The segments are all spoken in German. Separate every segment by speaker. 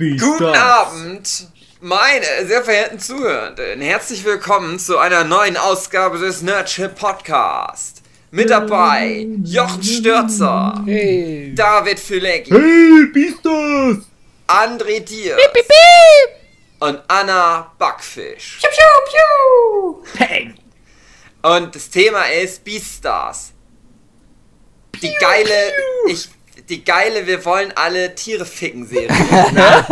Speaker 1: Guten Abend, meine sehr verehrten Zuhörenden. Herzlich willkommen zu einer neuen Ausgabe des Nerdship Podcast. Mit dabei Jochen Stürzer,
Speaker 2: Hey.
Speaker 1: David Fülecki,
Speaker 3: Hey, Beastars!
Speaker 1: André Dier und Anna Backfisch.
Speaker 4: Piu, piu, piu.
Speaker 3: Peng!
Speaker 1: Und das Thema ist Beastars. Die geile, ich, die geile, wir wollen alle Tiere ficken Serie.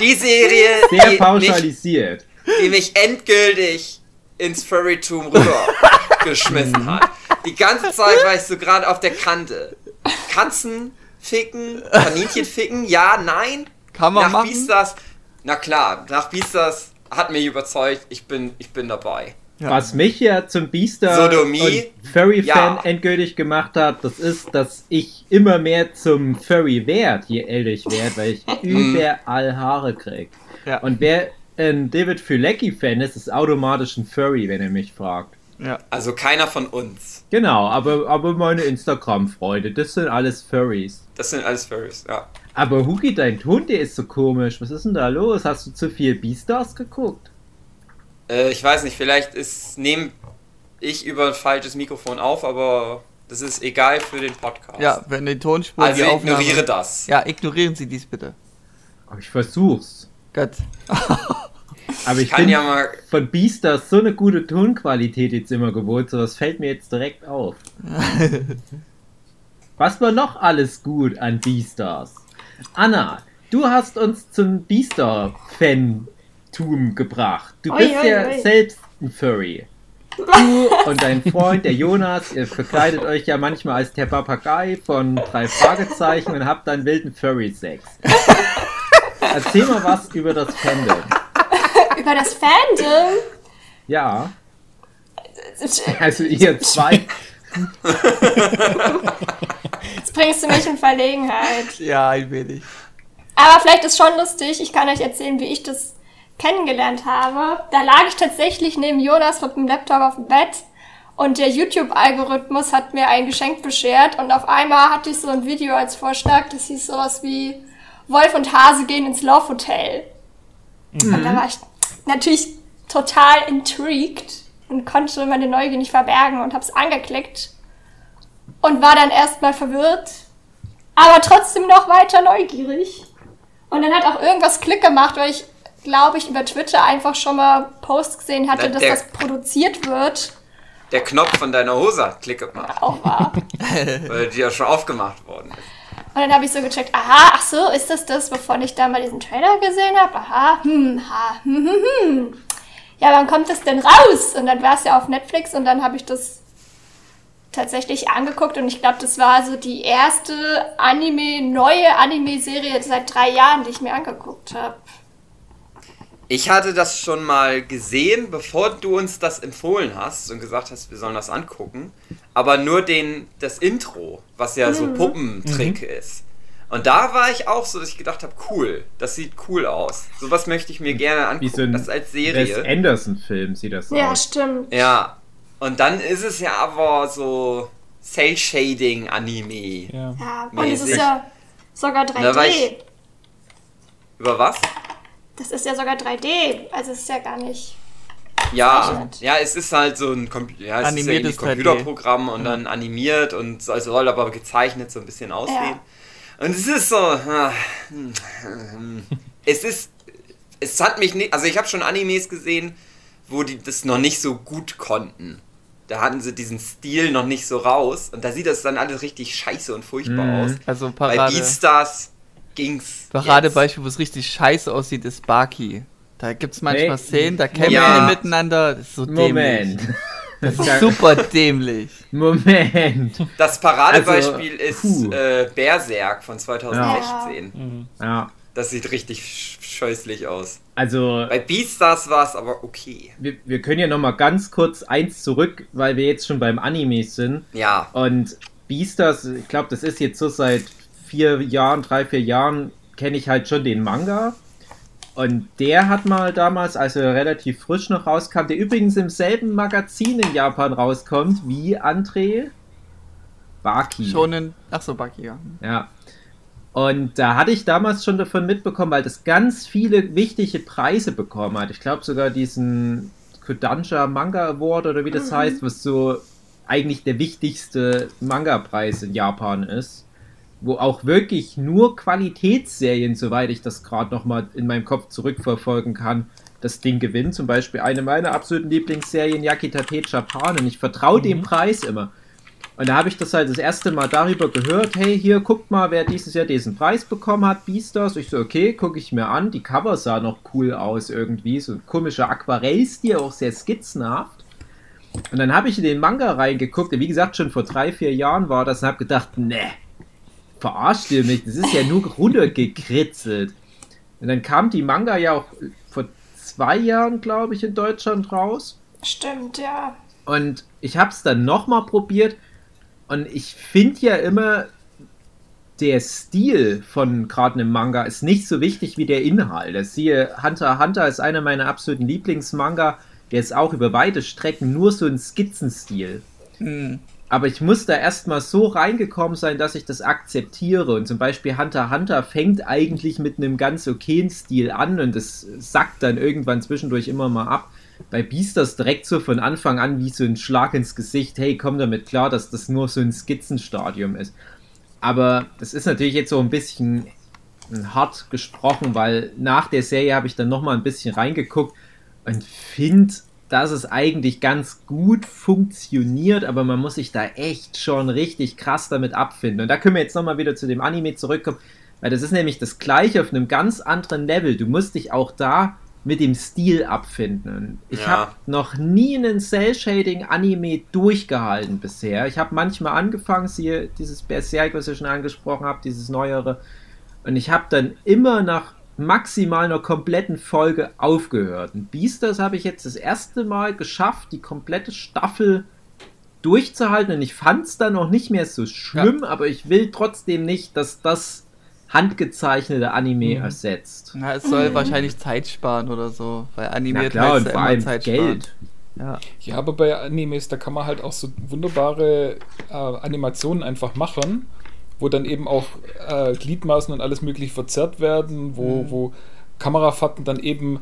Speaker 1: Die Serie,
Speaker 3: Sehr
Speaker 1: die mich,
Speaker 3: pauschalisiert.
Speaker 1: die mich endgültig ins Furrytum rübergeschmissen hat. Die ganze Zeit war ich so gerade auf der Kante. Katzen ficken, Kaninchen ficken, ja, nein.
Speaker 2: Kann man
Speaker 1: nach
Speaker 2: machen?
Speaker 1: Beastars, na klar, nach Beastars hat mich überzeugt, ich bin, ich bin dabei.
Speaker 2: Ja.
Speaker 3: Was mich ja zum und Furry-Fan
Speaker 1: Ja.
Speaker 3: endgültig gemacht hat, das ist, dass ich immer mehr zum Furry werd, je älter ich werde, weil ich überall Haare krieg.
Speaker 2: Ja.
Speaker 3: Und wer ein David Fülecki-Fan ist, ist automatisch ein Furry, wenn er mich fragt.
Speaker 2: Ja.
Speaker 1: Also keiner von uns.
Speaker 3: Genau, aber, aber meine Instagram-Freunde, das sind alles Furries.
Speaker 1: Das sind alles Furries, ja.
Speaker 3: Aber Hugi, dein Ton, der ist so komisch. Was ist denn da los? Hast du zu viel Beastars geguckt?
Speaker 1: Äh, ich weiß nicht, vielleicht ist nehme ich über ein falsches Mikrofon auf, aber das ist egal für den Podcast.
Speaker 2: ja, wenn die Tonspur
Speaker 1: Also
Speaker 2: die Aufnahme...
Speaker 1: ignoriere das.
Speaker 2: Ja, ignorieren Sie dies bitte.
Speaker 3: Aber ich versuch's.
Speaker 2: Gott.
Speaker 3: Aber ich
Speaker 1: Ich kann
Speaker 3: bin
Speaker 1: ja mal.
Speaker 3: von Beastars so eine gute Tonqualität jetzt immer gewohnt, so das fällt mir jetzt direkt auf. Was war noch alles gut an Beastars? Anna, du hast uns zum Beastar-Fantum gebracht. Du
Speaker 4: Oi,
Speaker 3: bist
Speaker 4: oi,
Speaker 3: ja
Speaker 4: oi.
Speaker 3: selbst ein Furry. Du und dein Freund, der Jonas, ihr verkleidet euch ja manchmal als der Papagei von drei Fragezeichen und habt dann wilden Furry-Sex. Erzähl mal was über das Fandom.
Speaker 4: Über das Fandom.
Speaker 3: Ja, also ihr zwei.
Speaker 4: Jetzt bringst du mich in Verlegenheit.
Speaker 2: Ja, ein wenig.
Speaker 4: Aber vielleicht ist schon lustig. Ich kann euch erzählen, wie ich das kennengelernt habe. Da lag ich tatsächlich neben Jonas mit dem Laptop auf dem Bett und der YouTube-Algorithmus hat mir ein Geschenk beschert und auf einmal hatte ich so ein Video als Vorschlag, das hieß sowas wie Wolf und Hase gehen ins Love Hotel. Und da war ich natürlich total intrigued und konnte meine Neugier nicht verbergen und hab's angeklickt und war dann erstmal verwirrt, aber trotzdem noch weiter neugierig. Und dann hat auch irgendwas Klick gemacht, weil ich, glaube ich, über Twitter einfach schon mal Posts gesehen hatte, dass
Speaker 1: der-
Speaker 4: das produziert wird.
Speaker 1: Der Knopf von deiner Hose hat Klick gemacht,
Speaker 4: Auch war.
Speaker 1: weil die ja schon aufgemacht worden ist.
Speaker 4: Und dann habe ich so gecheckt, aha, ach so, ist das das, wovon ich da mal diesen Trailer gesehen habe? Aha, hm, ha, hm, hm, hm. Ja, wann kommt das denn raus? Und dann war es ja auf Netflix und dann habe ich das tatsächlich angeguckt und ich glaube, das war so die erste Anime, neue Anime-Serie seit drei Jahren, die ich mir angeguckt habe.
Speaker 1: Ich hatte das schon mal gesehen, bevor du uns das empfohlen hast und gesagt hast, wir sollen das angucken. Aber nur den, das Intro, was ja so Puppentrick ist. Und da war ich auch so, dass ich gedacht habe, cool, das sieht cool aus. Sowas möchte ich mir gerne
Speaker 3: Wie
Speaker 1: angucken.
Speaker 3: so ein
Speaker 1: das als
Speaker 3: Wes
Speaker 1: Serie.
Speaker 3: Anderson-Film sieht das
Speaker 4: Ja,
Speaker 3: aus.
Speaker 4: stimmt.
Speaker 1: Ja. Und dann ist es ja aber so Cell-Shading-Anime.
Speaker 2: Ja.
Speaker 4: Ja, und es ist ja sogar 3D.
Speaker 1: Da war ich- Über was?
Speaker 4: Das ist ja sogar 3D. Also es ist ja gar nicht.
Speaker 1: Ja, ja, es ist halt so ein, Com ja, es ist ja irgendwie
Speaker 2: Animiertes 3D.
Speaker 1: Computerprogramm und dann animiert und so- soll aber gezeichnet so ein bisschen aussehen. Und es ist so, ah, hm, hm. es ist, es hat mich nicht, also ich habe schon Animes gesehen, wo die das noch nicht so gut konnten. Da hatten sie diesen Stil noch nicht so raus und da sieht das dann alles richtig scheiße und furchtbar
Speaker 3: Mhm.
Speaker 1: aus.
Speaker 2: Also
Speaker 1: Bei
Speaker 2: Parade,
Speaker 1: Beatstars ging's.
Speaker 2: Paradebeispiel, wo es richtig scheiße aussieht, ist Baki. Da gibt es manchmal
Speaker 3: Nee.
Speaker 2: Szenen, da kämpfen
Speaker 1: Ja.
Speaker 2: die miteinander. Das ist so
Speaker 3: Moment.
Speaker 2: dämlich. Das ist super dämlich.
Speaker 3: Moment.
Speaker 1: Das Paradebeispiel
Speaker 3: Also,
Speaker 1: ist äh, Berserk von 2016.
Speaker 3: Ja,
Speaker 1: Das sieht richtig sch- scheußlich aus.
Speaker 3: also
Speaker 1: Bei Beastars war es aber okay.
Speaker 3: wir, wir können ja noch mal ganz kurz eins zurück, weil wir jetzt schon beim Anime sind.
Speaker 1: Ja.
Speaker 3: Und Beastars, ich glaube, das ist jetzt so seit vier Jahren, drei, vier Jahren, kenne ich halt schon den Manga. Und der hat mal damals, als er relativ frisch noch rauskam, der übrigens im selben Magazin in Japan rauskommt wie André Baki.
Speaker 2: Shonen. Ach so, Baki, ja.
Speaker 3: Ja. Und da hatte ich damals schon davon mitbekommen, weil das ganz viele wichtige Preise bekommen hat. Ich glaube sogar diesen Kodansha Manga Award oder wie das mhm. heißt, was so eigentlich der wichtigste Manga-Preis in Japan ist. Wo auch wirklich nur Qualitätsserien, soweit ich das gerade nochmal in meinem Kopf zurückverfolgen kann, das Ding gewinnen. Zum Beispiel eine meiner absoluten Lieblingsserien, Yakitate Japan. Und ich vertraue mhm. dem Preis immer. Und da habe ich das halt das erste Mal darüber gehört, hey, hier, guckt mal, wer dieses Jahr diesen Preis bekommen hat, Beastars. Ich so, okay, gucke ich mir an. Die Cover sah noch cool aus irgendwie, so ein komischer Aquarellstil, auch sehr skizzenhaft. Und dann habe ich in den Manga reingeguckt, wie gesagt, schon vor drei, vier Jahren war das und habe gedacht, ne, verarscht ihr mich, das ist ja nur runtergekritzelt. Und dann kam die Manga ja auch vor zwei Jahren, glaube ich, in Deutschland raus.
Speaker 4: Stimmt, ja.
Speaker 3: Und ich habe es dann nochmal probiert und ich finde ja immer, der Stil von gerade einem Manga ist nicht so wichtig wie der Inhalt. Das siehe, Hunter x Hunter ist einer meiner absoluten Lieblingsmanga. Der ist auch über weite Strecken nur so ein Skizzenstil. Hm. Aber ich muss da erstmal so reingekommen sein, dass ich das akzeptiere. Und zum Beispiel Hunter Hunter fängt eigentlich mit einem ganz okayen Stil an und es sackt dann irgendwann zwischendurch immer mal ab bei Beasters direkt so von Anfang an wie so ein Schlag ins Gesicht, hey, komm damit klar, dass das nur so ein Skizzenstadium ist. Aber das ist natürlich jetzt so ein bisschen hart gesprochen, weil nach der Serie habe ich dann nochmal ein bisschen reingeguckt und finde, dass es eigentlich ganz gut funktioniert, aber man muss sich da echt schon richtig krass damit abfinden. Und da können wir jetzt nochmal wieder zu dem Anime zurückkommen, weil das ist nämlich das gleiche auf einem ganz anderen Level. Du musst dich auch da mit dem Stil abfinden. Ich ja. habe noch nie einen Cell-Shading-Anime durchgehalten bisher. Ich habe manchmal angefangen, hier dieses Berserk, was ich schon angesprochen habe, dieses neuere. Und ich habe dann immer nach maximal einer kompletten Folge aufgehört. Und Beasters habe ich jetzt das erste Mal geschafft, die komplette Staffel durchzuhalten. Und ich fand es dann noch nicht mehr so schlimm, ja. aber ich will trotzdem nicht, dass das handgezeichnete Anime mhm. ersetzt.
Speaker 2: Na, es soll mhm. wahrscheinlich Zeit sparen oder so, weil animiert
Speaker 3: klar, heißt ja immer Zeit Geld.
Speaker 5: Sparen. Ja. ja, aber bei Animes, da kann man halt auch so wunderbare äh, Animationen einfach machen, wo dann eben auch äh, Gliedmaßen und alles möglich verzerrt werden, wo, mhm. wo Kamerafahrten dann eben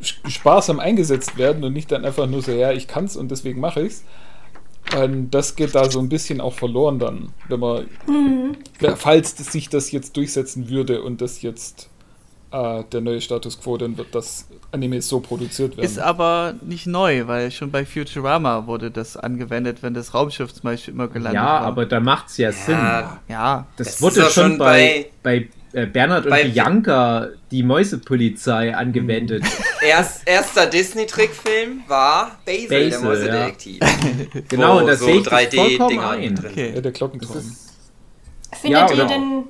Speaker 5: sparsam eingesetzt werden und nicht dann einfach nur so, ja, ich kann's und deswegen mache ich's. Und das geht da so ein bisschen auch verloren dann, wenn man, mhm. falls sich das jetzt durchsetzen würde und das jetzt äh, der neue Status quo, dann wird das Anime so produziert werden.
Speaker 2: Ist aber nicht neu, weil schon bei Futurama wurde das angewendet, wenn das Raumschiff zum Beispiel immer gelandet
Speaker 3: ja,
Speaker 2: war.
Speaker 3: Ja, aber da macht es ja, Sinn.
Speaker 2: Ja,
Speaker 3: das, das wurde schon bei, bei äh, Bernhard und Bianca, die Mäusepolizei, angewendet.
Speaker 1: Erst, erster Disney-Trickfilm war Basil, Basil der Mäusedetektiv.
Speaker 3: Ja. genau, und das so sehe ich 3D-Dinger
Speaker 5: drin. Okay. Ja, der Glockentraum.
Speaker 4: Findet ja, ihr denn,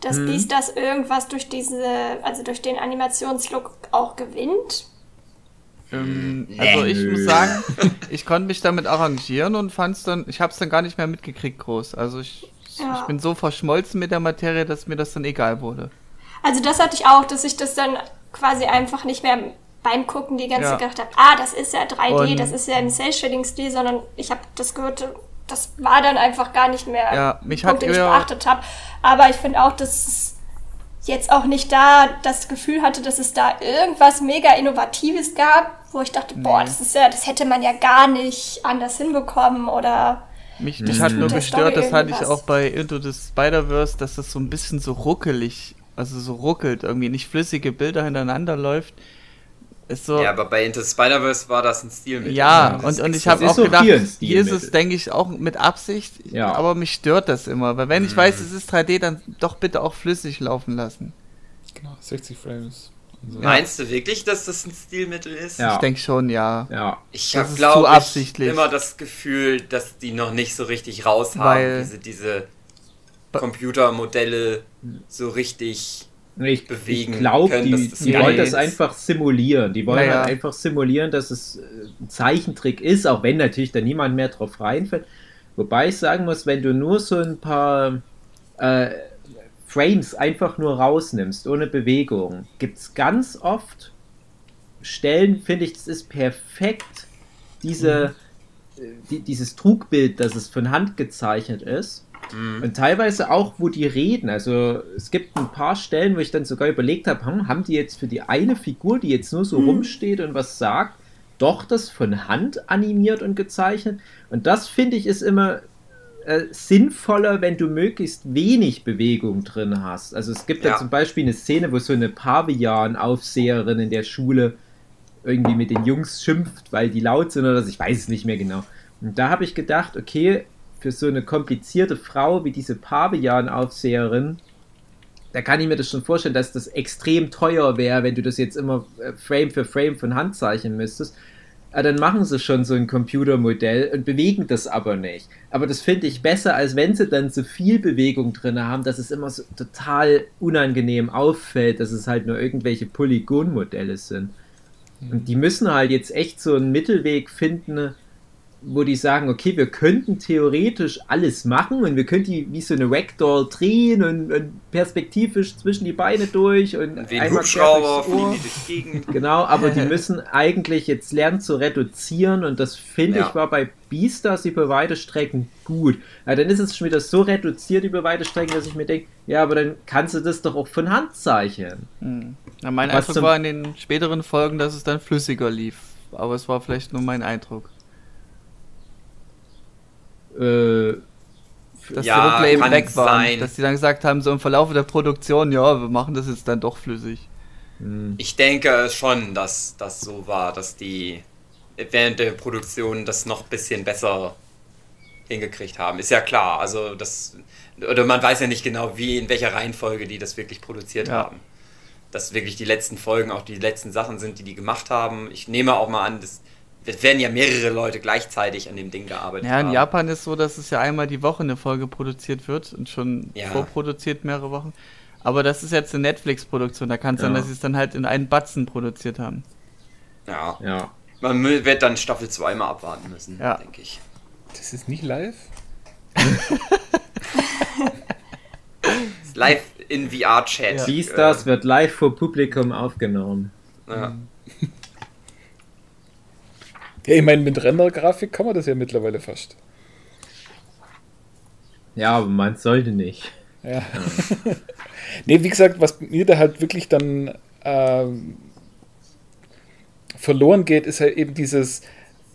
Speaker 4: dass hm. Beast das irgendwas durch diese, also durch den Animationslook auch gewinnt?
Speaker 2: Ähm, also ich muss sagen, ich konnte mich damit arrangieren und fand es dann, ich habe es dann gar nicht mehr mitgekriegt groß. Also ich ja. Ich bin so verschmolzen mit der Materie, dass mir das dann egal wurde.
Speaker 4: Also das hatte ich auch, dass ich das dann quasi einfach nicht mehr beim Gucken die ganze ja. Zeit gedacht habe, ah, das ist ja 3D, Und das ist ja im Cell-Shading-Stil, sondern ich habe das gehört, das war dann einfach gar nicht mehr
Speaker 2: ja, mich Punkt,
Speaker 4: den ich beachtet habe. Aber ich finde auch, dass es jetzt auch nicht da das Gefühl hatte, dass es da irgendwas mega Innovatives gab, wo ich dachte, nee. boah, das ist ja, das hätte man ja gar nicht anders hinbekommen oder
Speaker 2: mich, mich hat nur gestört, das hatte ich auch bei Into the Spider-Verse, dass das so ein bisschen so ruckelig, also so ruckelt, irgendwie nicht flüssige Bilder hintereinander läuft. Ist so,
Speaker 1: ja, aber bei Into the Spider-Verse war das ein Stilmittel.
Speaker 2: Ja, und, und ich habe auch so gedacht, hier ist es, denke ich, auch mit Absicht, ja. aber mich stört das immer, weil wenn ich mhm. weiß, es ist 3D, dann doch bitte auch flüssig laufen lassen.
Speaker 5: Genau, 60 Frames.
Speaker 1: So. Meinst du wirklich, dass das ein Stilmittel ist?
Speaker 2: Ja. Ich denke schon, ja.
Speaker 3: ja.
Speaker 1: Ich habe, glaube ich, immer das Gefühl, dass die noch nicht so richtig raus haben, diese, diese Computermodelle so richtig
Speaker 3: ich, bewegen. Ich glaube, die, die wollen das einfach simulieren. Die wollen naja. halt einfach simulieren, dass es äh, ein Zeichentrick ist, auch wenn natürlich da niemand mehr drauf reinfällt. Wobei ich sagen muss, wenn du nur so ein paar äh, Frames einfach nur rausnimmst, ohne Bewegung, gibt es ganz oft Stellen, finde ich, das ist perfekt, diese, mhm. die, dieses Trugbild, dass es von Hand gezeichnet ist, Mhm. Und teilweise auch, wo die reden. Also es gibt ein paar Stellen, wo ich dann sogar überlegt habe, hm, haben die jetzt für die eine Figur, die jetzt nur so mhm. rumsteht und was sagt, doch das von Hand animiert und gezeichnet? Und das finde ich ist immer äh, sinnvoller, wenn du möglichst wenig Bewegung drin hast. Also es gibt ja. da zum Beispiel eine Szene, wo so eine Pavian-Aufseherin in der Schule irgendwie mit den Jungs schimpft, weil die laut sind oder so. Ich weiß es nicht mehr genau. Und da habe ich gedacht, okay, für so eine komplizierte Frau wie diese Pavian-Aufseherin, da kann ich mir das schon vorstellen, dass das extrem teuer wäre, wenn du das jetzt immer äh, Frame für Frame von Hand zeichnen müsstest. Aber dann machen sie schon so ein Computermodell und bewegen das aber nicht. Aber das finde ich besser, als wenn sie dann so viel Bewegung drin haben, dass es immer so total unangenehm auffällt, dass es halt nur irgendwelche Polygonmodelle sind. Und die müssen halt jetzt echt so einen Mittelweg finden, wo die sagen, okay, wir könnten theoretisch alles machen und wir könnten die wie so eine Ragdoll drehen und, und perspektivisch zwischen die Beine durch und, und
Speaker 1: wie ein Hubschrauber fliegen die durch Gegend.
Speaker 3: Genau, aber die müssen eigentlich jetzt lernen zu reduzieren und das finde ja. ich war bei Beastars über weite Strecken gut. Ja, dann ist es schon wieder so reduziert über weite Strecken, dass ich mir denke, ja, aber dann kannst du das doch auch von Hand zeichnen.
Speaker 2: Hm. Ja, mein Was Eindruck war in den späteren Folgen, dass es dann flüssiger lief. Aber es war vielleicht nur mein Eindruck.
Speaker 3: Äh,
Speaker 2: dass ja, die Ruckler eben weg waren. Sein. Dass die dann gesagt haben, so im Verlauf der Produktion, ja, wir machen das jetzt dann doch flüssig.
Speaker 1: Hm. Ich denke schon, dass das so war, dass die während der Produktion das noch ein bisschen besser hingekriegt haben. Ist ja klar. Also das. Oder man weiß ja nicht genau, wie, in welcher Reihenfolge die das wirklich produziert ja. haben. Dass wirklich die letzten Folgen auch die letzten Sachen sind, die die gemacht haben. Ich nehme auch mal an, dass es werden ja mehrere Leute gleichzeitig an dem Ding gearbeitet.
Speaker 2: Ja, in haben. Japan ist so, dass es ja einmal die Woche eine Folge produziert wird und schon ja. vorproduziert mehrere Wochen. Aber das ist jetzt eine Netflix-Produktion, da kann es ja. sein, dass sie es dann halt in einen Batzen produziert haben.
Speaker 1: Ja. ja. Man wird dann Staffel 2 mal abwarten müssen, ja. denke ich.
Speaker 5: Das ist nicht live?
Speaker 1: live in VR-Chat.
Speaker 3: Ja. Siehst das, wird live vor Publikum aufgenommen.
Speaker 1: Ja.
Speaker 5: Ja, ich meine, mit Rendergrafik kann man das ja mittlerweile fast.
Speaker 3: Ja, aber man sollte nicht.
Speaker 5: Ja. nee, wie gesagt, was mir da halt wirklich dann ähm, verloren geht, ist halt eben dieses,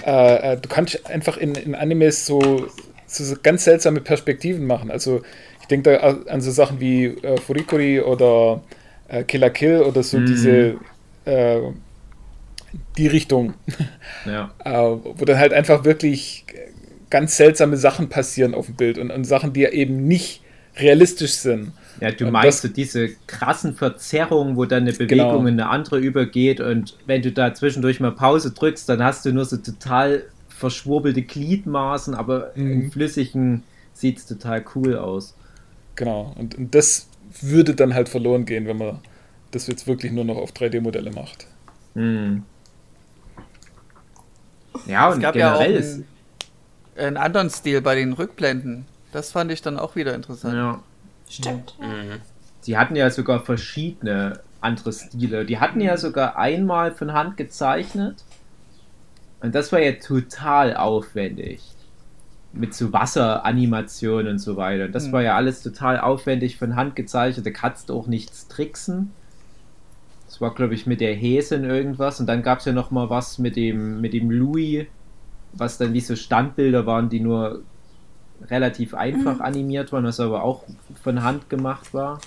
Speaker 5: äh, äh, du kannst einfach in, in Animes so, so, ganz seltsame Perspektiven machen. Also ich denke da an so Sachen wie äh, Furikuri oder äh, Killer Kill oder so mhm. diese äh, die Richtung. Ja. äh, wo dann halt einfach wirklich ganz seltsame Sachen passieren auf dem Bild und, und Sachen, die ja eben nicht realistisch sind.
Speaker 3: Ja, du und meinst das, diese krassen Verzerrungen, wo dann eine Bewegung genau. in eine andere übergeht und wenn du da zwischendurch mal Pause drückst, dann hast du nur so total verschwurbelte Gliedmaßen, aber mhm. im Flüssigen sieht es total cool aus.
Speaker 5: Genau, und, und das würde dann halt verloren gehen, wenn man das jetzt wirklich nur noch auf 3D-Modelle macht.
Speaker 3: Mhm. Ja,
Speaker 2: und es gab generell ja auch einen, einen, anderen Stil bei den Rückblenden. Das fand ich dann auch wieder interessant.
Speaker 3: Ja.
Speaker 4: Stimmt.
Speaker 3: Mhm. Sie hatten ja sogar verschiedene andere Stile. Die hatten ja sogar einmal von Hand gezeichnet. Und das war ja total aufwendig. Mit so Wasseranimationen und so weiter. Und das mhm. war ja alles total aufwendig von Hand gezeichnet. Da kannst du auch nichts tricksen. Das war, glaube ich, mit der Häsin irgendwas. Und dann gab es ja noch mal was mit dem, mit dem Louis, was dann wie so Standbilder waren, die nur relativ einfach mhm. animiert waren, was aber auch von Hand gemacht war.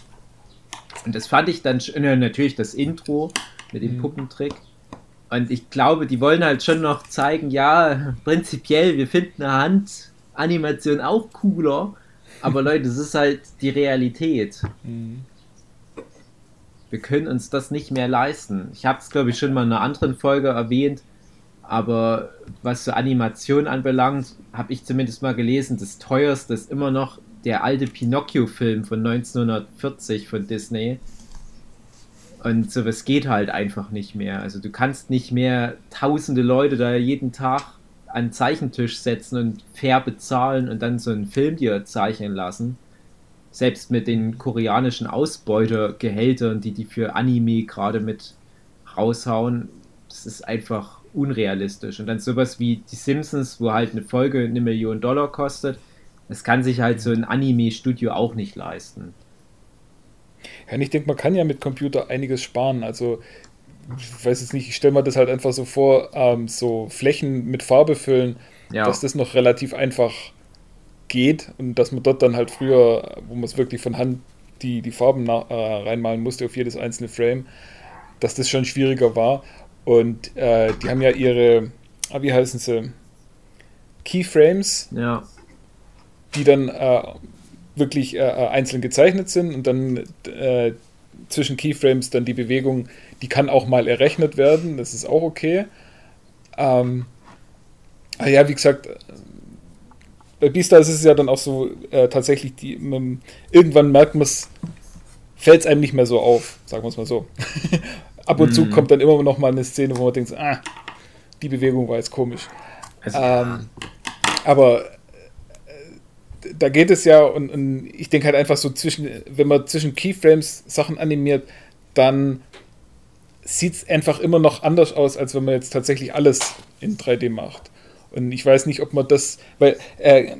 Speaker 3: Und das fand ich dann äh, natürlich das Intro mit dem mhm. Puppentrick. Und ich glaube, die wollen halt schon noch zeigen, ja, prinzipiell, wir finden eine Handanimation auch cooler. Aber Leute, das ist halt die Realität. Mhm wir können uns das nicht mehr leisten. Ich habe es, glaube ich, schon mal in einer anderen Folge erwähnt, aber was so Animation anbelangt, habe ich zumindest mal gelesen, das teuerste ist immer noch der alte Pinocchio-Film von 1940 von Disney. Und sowas geht halt einfach nicht mehr. Also du kannst nicht mehr tausende Leute da jeden Tag an den Zeichentisch setzen und fair bezahlen und dann so einen Film dir zeichnen lassen selbst mit den koreanischen Ausbeutergehältern, die die für Anime gerade mit raushauen, das ist einfach unrealistisch. Und dann sowas wie die Simpsons, wo halt eine Folge eine Million Dollar kostet, Das kann sich halt so ein Anime-Studio auch nicht leisten.
Speaker 5: Ja, und ich denke, man kann ja mit Computer einiges sparen. Also, ich weiß jetzt nicht, ich stelle mir das halt einfach so vor, ähm, so Flächen mit Farbe füllen, ja. dass das noch relativ einfach geht und dass man dort dann halt früher, wo man es wirklich von Hand die, die Farben nach, äh, reinmalen musste auf jedes einzelne Frame, dass das schon schwieriger war. Und äh, die haben ja ihre, ah, wie heißen sie, Keyframes,
Speaker 3: ja.
Speaker 5: die dann äh, wirklich äh, äh, einzeln gezeichnet sind und dann äh, zwischen Keyframes dann die Bewegung, die kann auch mal errechnet werden, das ist auch okay. Ähm, ja, wie gesagt, bei Beastars ist es ja dann auch so äh, tatsächlich, die, man, irgendwann merkt man es, fällt es einem nicht mehr so auf, sagen wir es mal so. Ab und mm. zu mhm. kommt dann immer noch mal eine Szene, wo man denkt, ah, die Bewegung war jetzt komisch. Also, ähm, aber äh, da geht es ja, und, und ich denke halt einfach so zwischen, wenn man zwischen Keyframes Sachen animiert, dann sieht es einfach immer noch anders aus, als wenn man jetzt tatsächlich alles in 3D macht. Und ich weiß nicht, ob man das, weil äh,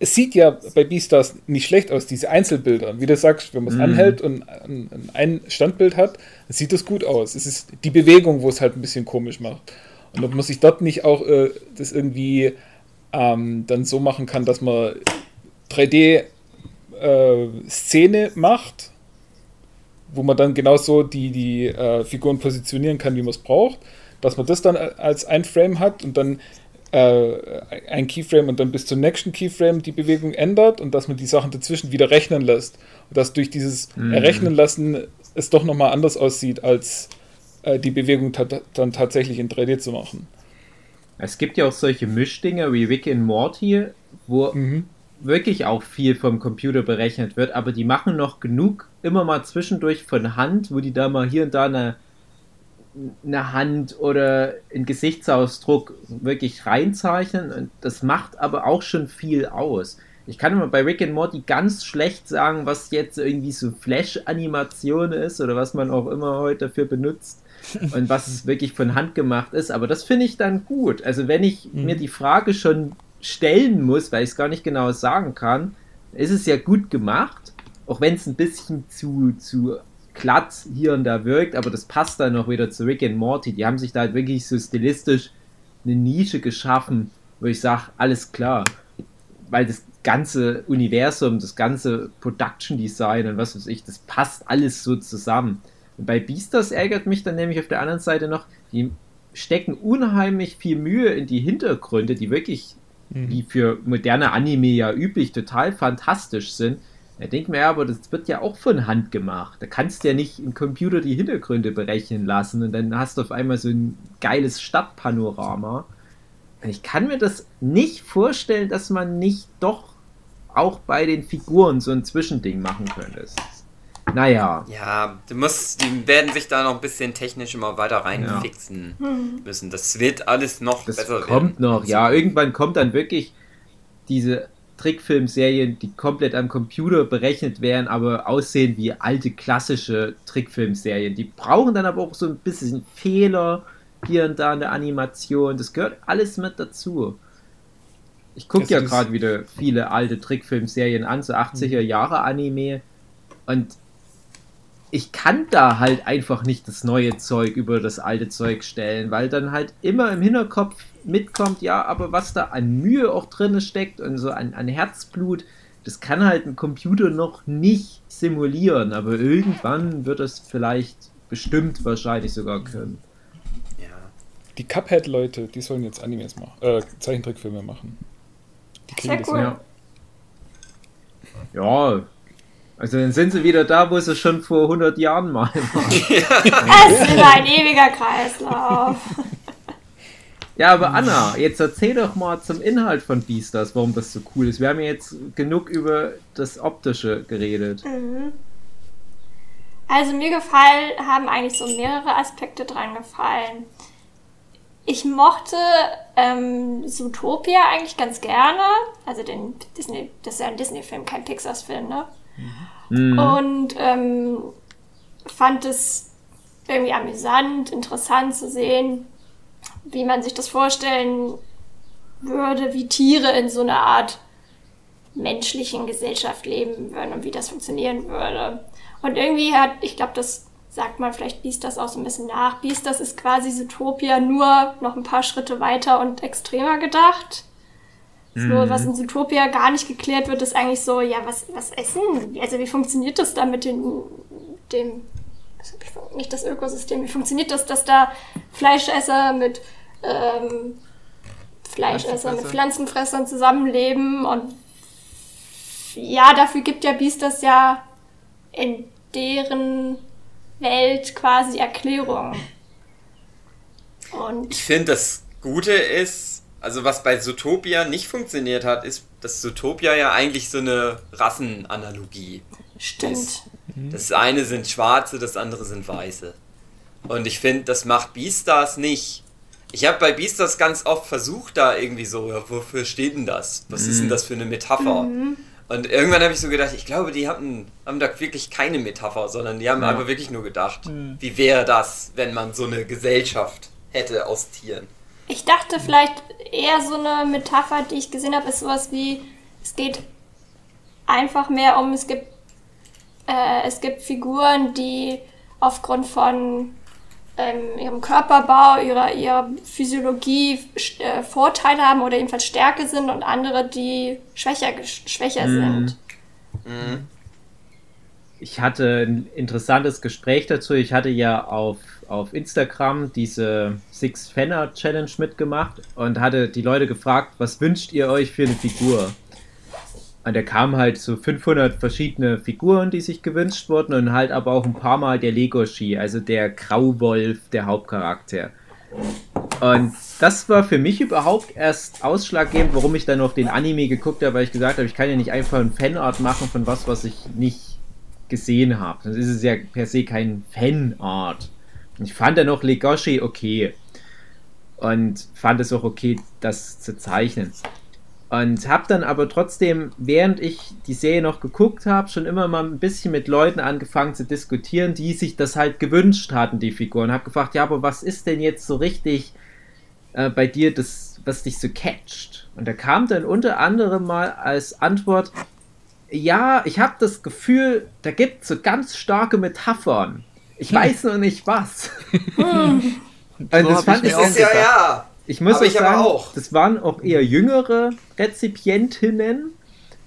Speaker 5: es sieht ja bei Beastars nicht schlecht aus, diese Einzelbilder. Wie du sagst, wenn man es mm. anhält und ein, Standbild hat, sieht das gut aus. Es ist die Bewegung, wo es halt ein bisschen komisch macht. Und ob man sich dort nicht auch äh, das irgendwie ähm, dann so machen kann, dass man 3D-Szene äh, macht, wo man dann genauso die, die äh, Figuren positionieren kann, wie man es braucht, dass man das dann als ein Frame hat und dann äh, ein Keyframe und dann bis zum nächsten Keyframe die Bewegung ändert und dass man die Sachen dazwischen wieder rechnen lässt. Und dass durch dieses mhm. Errechnen lassen es doch nochmal anders aussieht, als äh, die Bewegung ta dann tatsächlich in 3D zu machen.
Speaker 3: Es gibt ja auch solche Mischdinger wie Rick and Morty, wo mhm. wirklich auch viel vom Computer berechnet wird, aber die machen noch genug immer mal zwischendurch von Hand, wo die da mal hier und da eine eine Hand oder einen Gesichtsausdruck wirklich reinzeichnen. Und das macht aber auch schon viel aus. Ich kann immer bei Rick and Morty ganz schlecht sagen, was jetzt irgendwie so Flash-Animation ist oder was man auch immer heute dafür benutzt und was es wirklich von Hand gemacht ist. Aber das finde ich dann gut. Also wenn ich mhm. mir die Frage schon stellen muss, weil ich es gar nicht genau sagen kann, ist es ja gut gemacht, auch wenn es ein bisschen zu, zu glatt hier und da wirkt, aber das passt dann noch wieder zu Rick and Morty. Die haben sich da halt wirklich so stilistisch eine Nische geschaffen, wo ich sage, alles klar. Weil das ganze Universum, das ganze Production Design und was weiß ich, das passt alles so zusammen. Und bei Beastars ärgert mich dann nämlich auf der anderen Seite noch, die stecken unheimlich viel Mühe in die Hintergründe, die wirklich, mhm. wie für moderne Anime ja üblich, total fantastisch sind. Da denkt man ja, aber das wird ja auch von Hand gemacht. Da kannst du ja nicht im Computer die Hintergründe berechnen lassen und dann hast du auf einmal so ein geiles Stadtpanorama. Ich kann mir das nicht vorstellen, dass man nicht doch auch bei den Figuren so ein Zwischending machen könnte. Naja.
Speaker 1: Ja, du musst, die werden sich da noch ein bisschen technisch immer weiter reinfixen ja. müssen. Das wird alles noch
Speaker 3: das besser kommt werden. noch, ja. Irgendwann kommt dann wirklich diese Trickfilmserien, die komplett am Computer berechnet werden, aber aussehen wie alte klassische Trickfilmserien. Die brauchen dann aber auch so ein bisschen Fehler hier und da in der Animation. Das gehört alles mit dazu. Ich gucke ja gerade wieder viele alte Trickfilmserien an, so 80er Jahre Anime. Und ich kann da halt einfach nicht das neue Zeug über das alte Zeug stellen, weil dann halt immer im Hinterkopf mitkommt, ja, aber was da an Mühe auch drin steckt und so an, an Herzblut, das kann halt ein Computer noch nicht simulieren, aber irgendwann wird es vielleicht bestimmt wahrscheinlich sogar können.
Speaker 5: Ja. Die Cuphead-Leute, die sollen jetzt Animes machen, äh, Zeichentrickfilme machen.
Speaker 4: Die kriegen Sehr das cool.
Speaker 3: ja. Ja, also dann sind sie wieder da, wo sie schon vor 100 Jahren mal waren.
Speaker 4: es ist wieder ein ewiger Kreislauf.
Speaker 3: Ja, aber Anna, jetzt erzähl doch mal zum Inhalt von Beastars, warum das so cool ist. Wir haben ja jetzt genug über das Optische geredet. Mhm.
Speaker 4: Also mir gefallen, haben eigentlich so mehrere Aspekte dran gefallen. Ich mochte ähm, Zootopia eigentlich ganz gerne. Also den Disney, das ist ja ein Disney-Film, kein Pixar-Film, ne? Mhm. Und ähm, fand es irgendwie amüsant, interessant zu sehen, wie man sich das vorstellen würde, wie Tiere in so einer Art menschlichen Gesellschaft leben würden und wie das funktionieren würde. Und irgendwie hat, ich glaube, das sagt man vielleicht Beastars auch so ein bisschen nach. Beastars ist quasi Zootopia nur noch ein paar Schritte weiter und extremer gedacht. So, mhm. was in Zootopia gar nicht geklärt wird, ist eigentlich so, ja, was, was essen? Also wie funktioniert das da mit den, dem, nicht das Ökosystem, wie funktioniert das, dass da Fleischesser mit ähm, Fleischesser mit Pflanzenfressern zusammenleben und ja, dafür gibt ja Beastars ja in deren Welt quasi Erklärung.
Speaker 1: Und ich finde, das Gute ist, also was bei Zootopia nicht funktioniert hat, ist, dass Zootopia ja eigentlich so eine Rassenanalogie
Speaker 4: Stimmt. ist.
Speaker 1: Das eine sind Schwarze, das andere sind Weiße. Und ich finde, das macht Beastars nicht. Ich habe bei Beastars ganz oft versucht, da irgendwie so, ja, wofür steht denn das? Was mhm. ist denn mhm. das für eine Metapher? Mhm. Und irgendwann habe ich so gedacht, ich glaube, die haben, haben da wirklich keine Metapher, sondern die haben ja. einfach wirklich nur gedacht, mhm. wie wäre das, wenn man so eine Gesellschaft hätte aus Tieren.
Speaker 4: Ich dachte vielleicht eher so eine Metapher, die ich gesehen habe, ist sowas wie, es geht einfach mehr um, es gibt, äh, es gibt Figuren, die aufgrund von ähm, ihrem Körperbau, ihrer, ihrer Physiologie äh, Vorteile haben oder jedenfalls Stärke sind und andere, die schwächer, schwächer mhm. sind. Mhm.
Speaker 3: Ich hatte ein interessantes Gespräch dazu. Ich hatte ja auf, auf Instagram diese Six Fenner Challenge mitgemacht und hatte die Leute gefragt, was wünscht ihr euch für eine Figur? Und da kamen halt so 500 verschiedene Figuren, die sich gewünscht wurden und halt aber auch ein paar Mal der Lego-Ski, also der Grauwolf, der Hauptcharakter. Und das war für mich überhaupt erst ausschlaggebend, warum ich dann noch den Anime geguckt habe, weil ich gesagt habe, ich kann ja nicht einfach ein Fanart machen von was, was ich nicht gesehen habe. Sonst ist es ja per se kein Fanart. Ich fand dann noch Legoshi okay. Und fand es auch okay, das zu zeichnen. Und habe dann aber trotzdem, während ich die Serie noch geguckt habe, schon immer mal ein bisschen mit Leuten angefangen zu diskutieren, die sich das halt gewünscht hatten, die Figuren. Habe gefragt, ja, aber was ist denn jetzt so richtig äh, bei dir, das, was dich so catcht? Und da kam dann unter anderem mal als Antwort, ja, ich habe das Gefühl, da gibt es so ganz starke Metaphern. Ich weiß noch nicht was.
Speaker 1: Hm. Und so das fand ich auch ja, ja.
Speaker 3: Ich muss aber auch sagen, auch. das waren auch eher jüngere Rezipientinnen.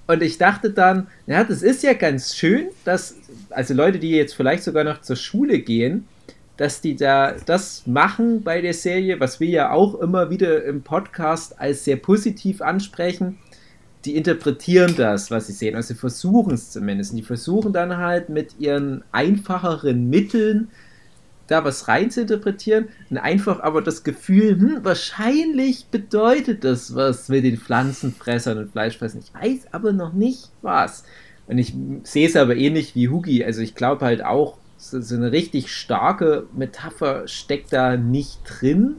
Speaker 3: Und ich dachte dann, ja, das ist ja ganz schön, dass, also Leute, die jetzt vielleicht sogar noch zur Schule gehen, dass die da das machen bei der Serie, was wir ja auch immer wieder im Podcast als sehr positiv ansprechen. Die interpretieren das, was sie sehen. Also versuchen es zumindest. Und die versuchen dann halt mit ihren einfacheren Mitteln da was rein zu interpretieren und einfach aber das Gefühl, hm, wahrscheinlich bedeutet das was mit den Pflanzenfressern und Fleischfressern. Ich weiß aber noch nicht was. Und ich sehe es aber ähnlich wie Hugi. Also ich glaube halt auch, so, so eine richtig starke Metapher steckt da nicht drin.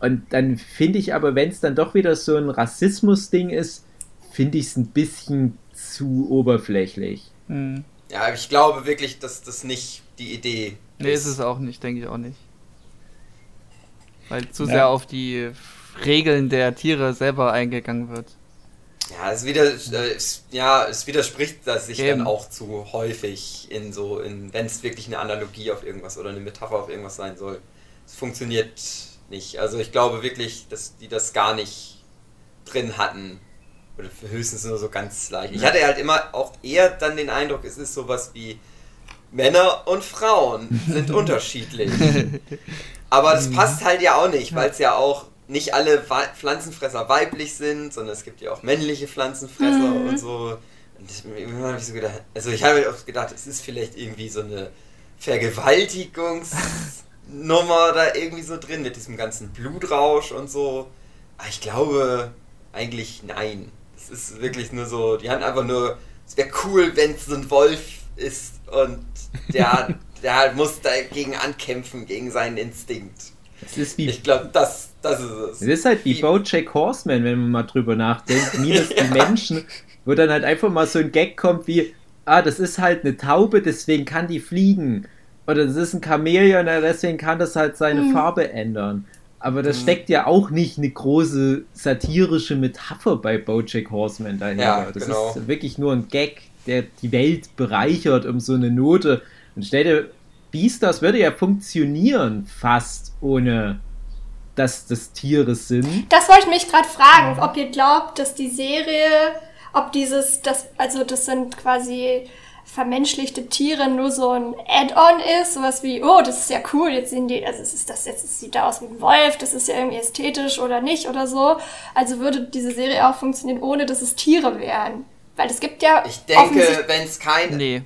Speaker 3: Und dann finde ich aber, wenn es dann doch wieder so ein Rassismus-Ding ist, finde ich es ein bisschen zu oberflächlich.
Speaker 1: Mhm. Ja, ich glaube wirklich, dass das nicht die Idee
Speaker 2: Nee, ist es auch nicht, denke ich auch nicht. Weil zu ja. sehr auf die Regeln der Tiere selber eingegangen wird.
Speaker 1: Ja, es, wieder, äh, es, ja, es widerspricht das sich Eben. dann auch zu häufig in so, in, wenn es wirklich eine Analogie auf irgendwas oder eine Metapher auf irgendwas sein soll. Es funktioniert nicht. Also ich glaube wirklich, dass die das gar nicht drin hatten. Oder höchstens nur so ganz leicht. Ich hatte halt immer auch eher dann den Eindruck, es ist sowas wie Männer und Frauen sind unterschiedlich. Aber das passt halt ja auch nicht, weil es ja auch nicht alle Pflanzenfresser weiblich sind, sondern es gibt ja auch männliche Pflanzenfresser mhm. und so. Und immer habe ich so gedacht, also ich habe auch gedacht, es ist vielleicht irgendwie so eine Vergewaltigungsnummer da irgendwie so drin mit diesem ganzen Blutrausch und so. Aber ich glaube eigentlich nein. Es ist wirklich nur so, die haben einfach nur, es wäre cool, wenn es so ein Wolf ist und der, der muss dagegen ankämpfen, gegen seinen Instinkt.
Speaker 3: Das ist wie,
Speaker 1: ich glaube, das, das ist es.
Speaker 3: Es ist halt wie, wie Bojack Horseman, wenn man mal drüber nachdenkt. Minus ja. die Menschen, wo dann halt einfach mal so ein Gag kommt wie, ah, das ist halt eine Taube, deswegen kann die fliegen. Oder das ist ein Chamäleon, deswegen kann das halt seine mhm. Farbe ändern. Aber da mhm. steckt ja auch nicht eine große satirische Metapher bei Bojack Horseman daher. Ja, das genau. ist wirklich nur ein Gag, der die Welt bereichert um so eine Note. Und stell dir, Beastars würde ja funktionieren fast ohne dass das Tiere sind.
Speaker 4: Das wollte ich mich gerade fragen, ob ihr glaubt, dass die Serie, ob dieses, das, also das sind quasi vermenschlichte Tiere nur so ein Add-on ist, sowas wie, oh, das ist ja cool, jetzt sehen die, also ist das jetzt sieht da aus wie ein Wolf, das ist ja irgendwie ästhetisch oder nicht oder so. Also würde diese Serie auch funktionieren, ohne dass es Tiere wären. Weil es gibt ja.
Speaker 1: Ich denke, wenn es keine. Nee.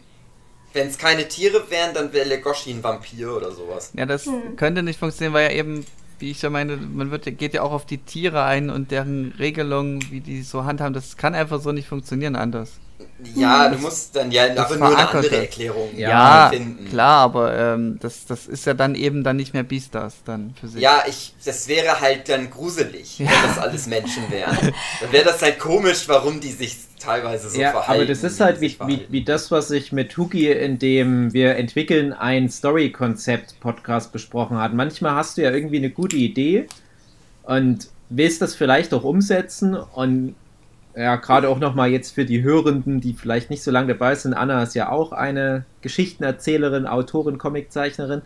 Speaker 1: Wenn es keine Tiere wären, dann wäre Legoshi ein Vampir oder sowas.
Speaker 2: Ja, das hm. könnte nicht funktionieren, weil ja eben wie ich ja meine, man wird, geht ja auch auf die Tiere ein und deren Regelungen, wie die so handhaben, das kann einfach so nicht funktionieren anders.
Speaker 1: Ja, du musst dann ja aber nur eine andere Erklärung
Speaker 2: ja, finden. klar, aber ähm, das, das ist ja dann eben dann nicht mehr Beastars dann
Speaker 1: für sich. Ja, ich, das wäre halt dann gruselig, ja. wenn das alles Menschen wären. dann wäre das halt komisch, warum die sich teilweise so
Speaker 3: ja, verhalten. Aber das ist halt wie, wie, wie das, was ich mit Hugi, in dem wir entwickeln ein Story-Konzept-Podcast besprochen hat. Manchmal hast du ja irgendwie eine gute Idee und willst das vielleicht auch umsetzen und ja, gerade auch nochmal jetzt für die Hörenden, die vielleicht nicht so lange dabei sind. Anna ist ja auch eine Geschichtenerzählerin, Autorin, Comiczeichnerin.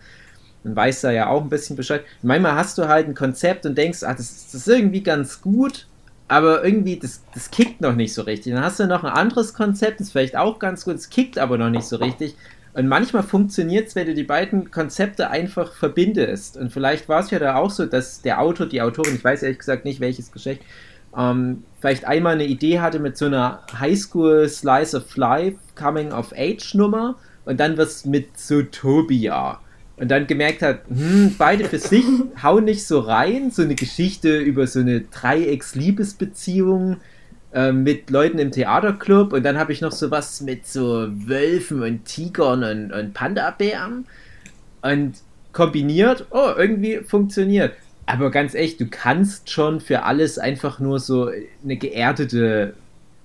Speaker 3: Man weiß da ja auch ein bisschen Bescheid. Manchmal hast du halt ein Konzept und denkst, ah, das, das ist irgendwie ganz gut, aber irgendwie, das, das kickt noch nicht so richtig. Dann hast du noch ein anderes Konzept, das ist vielleicht auch ganz gut, es kickt aber noch nicht so richtig. Und manchmal funktioniert es, wenn du die beiden Konzepte einfach verbindest. Und vielleicht war es ja da auch so, dass der Autor, die Autorin, ich weiß ehrlich gesagt nicht, welches Geschlecht, ähm, vielleicht einmal eine Idee hatte mit so einer Highschool Slice of Life Coming of Age Nummer und dann was mit Zootopia. Und dann gemerkt hat, hm, beide für sich hauen nicht so rein. So eine Geschichte über so eine Dreiecks-Liebesbeziehung äh, mit Leuten im Theaterclub. Und dann habe ich noch sowas mit so Wölfen und Tigern und, und Panda-Bären. Und kombiniert, oh, irgendwie funktioniert. Aber ganz echt, du kannst schon für alles einfach nur so eine geerdete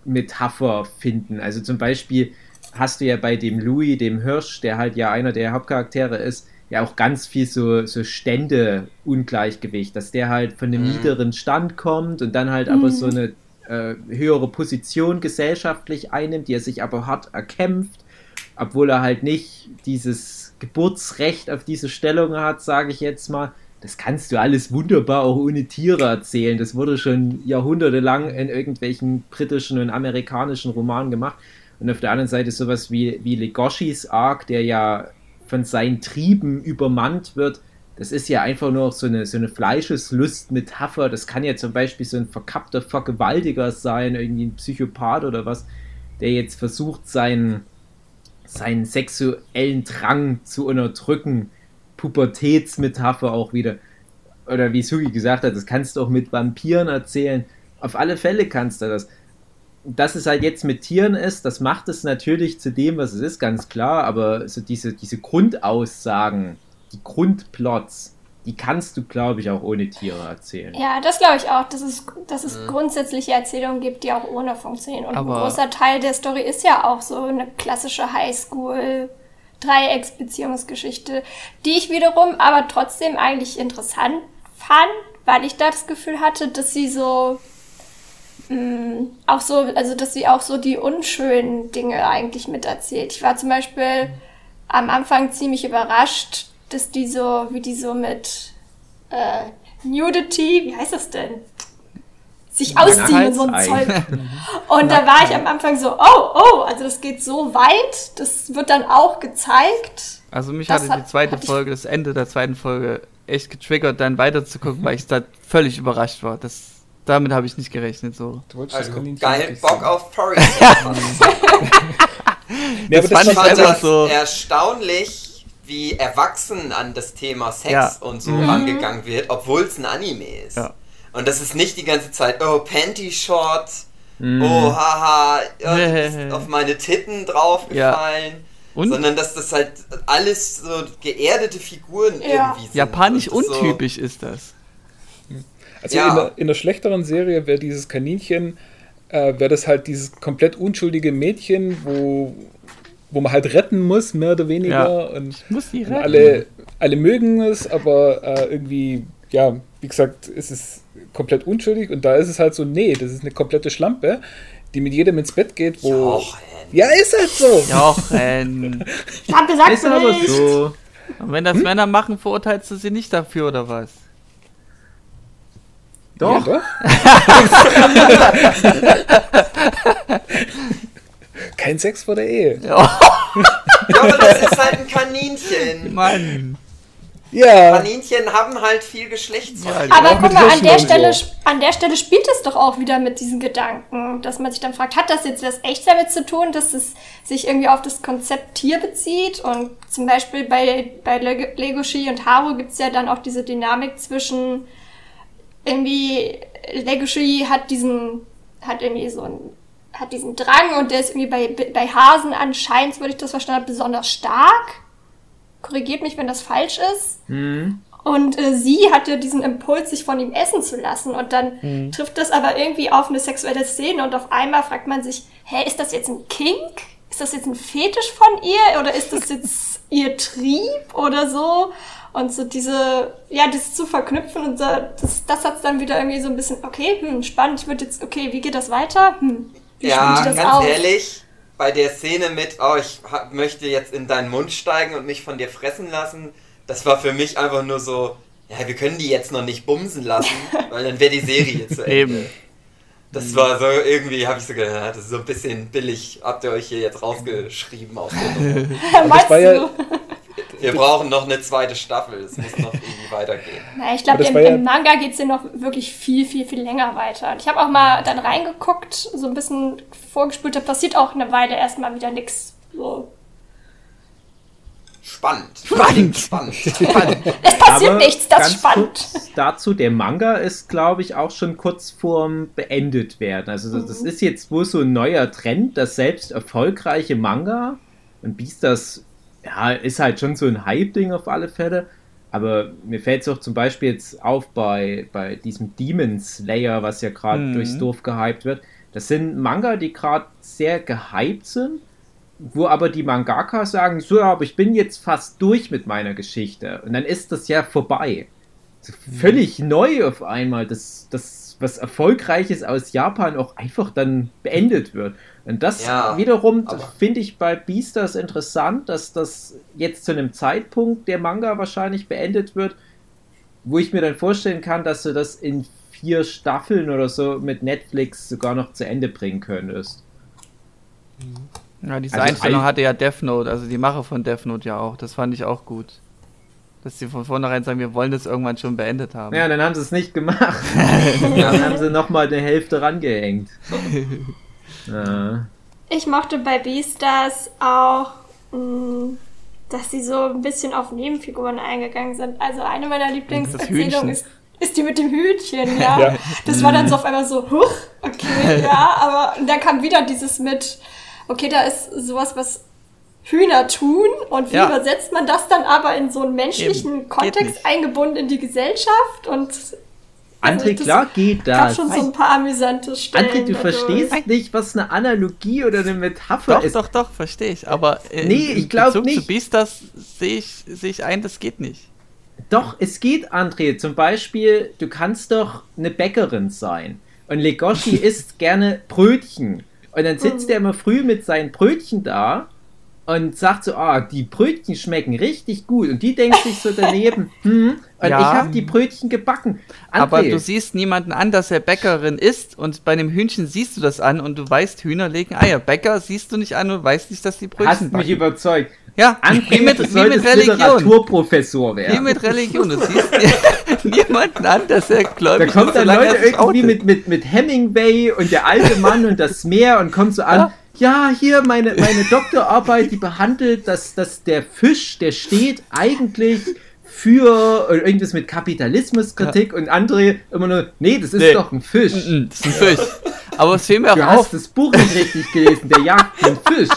Speaker 3: Metapher finden. Also zum Beispiel hast du ja bei dem Louis, dem Hirsch, der halt ja einer der Hauptcharaktere ist, ja auch ganz viel so, so Stände-Ungleichgewicht, dass der halt von einem mhm. niederen Stand kommt und dann halt mhm. aber so eine äh, höhere Position gesellschaftlich einnimmt, die er sich aber hart erkämpft, obwohl er halt nicht dieses Geburtsrecht auf diese Stellung hat, sage ich jetzt mal das kannst du alles wunderbar auch ohne Tiere erzählen. Das wurde schon jahrhundertelang in irgendwelchen britischen und amerikanischen Romanen gemacht. Und auf der anderen Seite sowas wie, wie Legoshis Arc, der ja von seinen Trieben übermannt wird. Das ist ja einfach nur so eine, so eine Fleischeslust-Metapher. Das kann ja zum Beispiel so ein verkappter Vergewaltiger sein, irgendwie ein Psychopath oder was, der jetzt versucht, seinen, seinen sexuellen Drang zu unterdrücken Pubertätsmetapher auch wieder. Oder wie Sugi gesagt hat, das kannst du auch mit Vampiren erzählen. Auf alle Fälle kannst du das. Dass es halt jetzt mit Tieren ist, das macht es natürlich zu dem, was es ist, ganz klar. Aber so diese, diese Grundaussagen, die Grundplots, die kannst du, glaube ich, auch ohne Tiere erzählen.
Speaker 4: Ja, das glaube ich auch, dass es, dass es mhm. grundsätzliche Erzählungen gibt, die auch ohne funktionieren. Und Aber ein großer Teil der Story ist ja auch so eine klassische Highschool- Dreiecksbeziehungsgeschichte, die ich wiederum aber trotzdem eigentlich interessant fand, weil ich da das Gefühl hatte, dass sie so mh, mm, auch so, also dass sie auch so die unschönen Dinge eigentlich miterzählt. Ich war zum Beispiel am Anfang ziemlich überrascht, dass die so, wie die so mit äh, Nudity, wie heißt das denn? Sich ausziehen und so ein Zeug. Und da war ich am Anfang so, oh, oh, also das geht so weit, das wird dann auch gezeigt.
Speaker 2: Also mich das hatte die zweite Folge, das Ende der zweiten Folge echt getriggert, dann weiterzugucken, weil ich da völlig überrascht war. Das, damit habe ich nicht gerechnet. So.
Speaker 1: Du wolltest also, geil Bock auf Porridge. ja, das, das fand ich das so erstaunlich, wie erwachsen an das Thema Sex ja. und so mhm. rangegangen wird, obwohl es ein Anime ist. Ja. Und das ist nicht die ganze Zeit, oh, Panty Short, mm. oh, haha, oh, ist auf meine Titten draufgefallen. Ja. Sondern dass das halt alles so geerdete Figuren ja. irgendwie sind.
Speaker 2: Japanisch untypisch so ist das.
Speaker 5: Also ja. in, der, in der schlechteren Serie wäre dieses Kaninchen, äh, wäre das halt dieses komplett unschuldige Mädchen, wo, wo man halt retten muss, mehr oder weniger. Ja. Und,
Speaker 2: ich muss die retten.
Speaker 5: alle, alle mögen es, aber äh, irgendwie ja, wie gesagt, es ist komplett unschuldig und da ist es halt so, nee, das ist eine komplette Schlampe, die mit jedem ins Bett geht, wo. Jochen. Ja, ist halt so.
Speaker 2: Jochen.
Speaker 4: Ich hab gesagt,
Speaker 3: Ist aber so.
Speaker 2: Und wenn das Männer machen, verurteilst du sie nicht dafür, oder was?
Speaker 3: Doch.
Speaker 5: Ja, doch. Kein Sex vor der Ehe.
Speaker 2: Ja,
Speaker 1: Ja, aber das ist halt ein Kaninchen.
Speaker 2: Mann.
Speaker 5: Ja.
Speaker 1: Kaninchen haben halt viel Geschlechtsverkehr.
Speaker 2: Ja,
Speaker 4: Aber guck mal, an der, Stelle,
Speaker 5: so.
Speaker 4: an der Stelle spielt es doch auch wieder mit diesen Gedanken, dass man sich dann fragt, hat das jetzt was echt damit zu tun, dass es sich irgendwie auf das Konzept Tier bezieht? Und zum Beispiel bei, bei Le- Legoshi und Haru gibt es ja dann auch diese Dynamik zwischen irgendwie Legoshi hat diesen, hat irgendwie so einen, hat diesen Drang und der ist irgendwie bei, bei Hasen anscheinend, würde ich das verstanden habe, besonders stark. Korrigiert mich, wenn das falsch ist. Und äh, sie hatte diesen Impuls, sich von ihm essen zu lassen. Und dann trifft das aber irgendwie auf eine sexuelle Szene und auf einmal fragt man sich, hä, ist das jetzt ein Kink? Ist das jetzt ein Fetisch von ihr? Oder ist das jetzt ihr Trieb oder so? Und so diese, ja, das zu verknüpfen und so, das, das hat's dann wieder irgendwie so ein bisschen, okay, hm, spannend, ich würde jetzt, okay, wie geht das weiter? Hm, wie
Speaker 1: Ja, ganz
Speaker 4: aus?
Speaker 1: ehrlich, bei der Szene mit, oh, ich ha- möchte jetzt in deinen Mund steigen und mich von dir fressen lassen, das war für mich einfach nur so, ja, wir können die jetzt noch nicht bumsen lassen, weil dann wäre die Serie zu Ende.
Speaker 2: Eben.
Speaker 1: Das war so, irgendwie habe ich so gedacht, das ist so ein bisschen billig, habt ihr euch hier jetzt rausgeschrieben aus der Nummer.
Speaker 4: Meinst
Speaker 5: war ja-
Speaker 4: du?
Speaker 1: Wir brauchen noch eine zweite Staffel, es muss noch irgendwie weitergehen.
Speaker 4: Na, ich glaube, im,
Speaker 5: ja-
Speaker 4: im Manga geht's ja noch wirklich viel, viel, viel länger weiter. Und ich habe auch mal dann reingeguckt, so ein bisschen vorgespult, da passiert auch eine Weile erstmal wieder nix. So.
Speaker 1: Spannend.
Speaker 2: Spannend.
Speaker 1: Spannend.
Speaker 4: Es passiert
Speaker 3: Aber
Speaker 4: nichts, das ist
Speaker 3: ganz
Speaker 4: spannend.
Speaker 3: kurz dazu, der Manga ist, glaube ich, auch schon kurz vorm beendet werden. Also das, das ist jetzt wohl so ein neuer Trend, dass selbst erfolgreiche Manga, und Beastars, ja, ist halt schon so ein Hype-Ding auf alle Fälle, aber mir fällt es auch zum Beispiel jetzt auf bei, bei diesem Demon Slayer, was ja gerade
Speaker 2: Mhm.
Speaker 3: durchs Dorf gehypt wird. Das sind Manga, die gerade sehr gehypt sind, wo aber die Mangaka sagen, so, ja, aber ich bin jetzt fast durch mit meiner Geschichte. Und dann ist das ja vorbei. So völlig neu auf einmal, dass das, was Erfolgreiches aus Japan auch einfach dann beendet wird. Und das
Speaker 1: Ja,
Speaker 3: wiederum finde ich bei Beastars interessant, dass das jetzt zu einem Zeitpunkt der Manga wahrscheinlich beendet wird, wo ich mir dann vorstellen kann, dass du das in vier Staffeln oder so mit Netflix sogar noch zu Ende bringen könntest.
Speaker 2: Ja, diese
Speaker 3: Also
Speaker 2: Einstellung
Speaker 3: all-
Speaker 2: hatte ja Death Note, also die Macher von Death Note ja auch. Das fand ich auch gut. Dass sie von vornherein sagen, wir wollen das irgendwann schon beendet haben.
Speaker 3: Ja, dann haben sie es nicht gemacht. dann haben sie nochmal eine Hälfte rangehängt. Ja.
Speaker 4: Ich mochte bei Beastars auch, mh, dass sie so ein bisschen auf Nebenfiguren eingegangen sind. Also eine meiner. Lieblingserzählungen ist, ist die mit dem Hütchen, ja.
Speaker 5: Ja.
Speaker 4: Das war dann so auf einmal so, huch, okay, ja, aber dann kam wieder dieses mit, okay, da ist sowas, was Hühner tun und wie
Speaker 2: Ja.
Speaker 4: übersetzt man das dann aber in so einen menschlichen
Speaker 2: Eben,
Speaker 4: Kontext eingebunden in die Gesellschaft und
Speaker 3: André,
Speaker 4: das
Speaker 3: klar geht das.
Speaker 4: schon so ein paar amüsante Stellen.
Speaker 3: André, du
Speaker 4: dadurch.
Speaker 3: verstehst nicht, was eine Analogie oder eine Metapher
Speaker 2: Doch,
Speaker 3: ist.
Speaker 2: doch, doch, verstehe ich. Aber äh,
Speaker 3: Nee, ich glaub
Speaker 2: Bezug
Speaker 3: nicht.
Speaker 2: zu Beastars sehe ich, sehe ich ein, das geht nicht.
Speaker 3: Doch, es geht, André. Zum Beispiel, du kannst doch eine Bäckerin sein. Und Legoshi isst gerne Brötchen. Und dann sitzt er immer früh mit seinen Brötchen da und sagt so, ah, die Brötchen schmecken richtig gut. Und die denkt sich so daneben, hm, und
Speaker 2: Ja.
Speaker 3: ich habe die Brötchen gebacken. André,
Speaker 2: Aber du siehst niemanden an, dass er Bäckerin ist und bei einem Hühnchen siehst du das an und du weißt, Hühner legen Eier. Bäcker siehst du nicht an und weißt nicht, dass die Brötchen
Speaker 3: hast mich
Speaker 2: backen.
Speaker 3: überzeugt.
Speaker 2: Ja, wie
Speaker 3: André,
Speaker 2: mit,
Speaker 3: du
Speaker 2: wie mit Religion.
Speaker 3: Literaturprofessor
Speaker 2: Wie
Speaker 3: werden.
Speaker 2: mit Religion. Du siehst niemanden an, dass er
Speaker 3: Da
Speaker 2: gläubig
Speaker 3: kommt
Speaker 2: ist,
Speaker 3: dann
Speaker 2: solange
Speaker 3: Leute
Speaker 2: er sich
Speaker 3: irgendwie
Speaker 2: outet.
Speaker 3: mit, mit, mit Hemingway und der alte Mann und das Meer und kommt so an. Ja, hier meine, meine Doktorarbeit, die behandelt, dass, dass der Fisch, der steht eigentlich für äh, irgendwas mit Kapitalismuskritik und andere immer nur, nee, das ist
Speaker 2: Nee.
Speaker 3: doch ein Fisch.
Speaker 2: Mm, Das ist ein Fisch. Aber es fehlt mir auch
Speaker 3: Du hast das Buch nicht richtig gelesen, der jagt einen Fisch.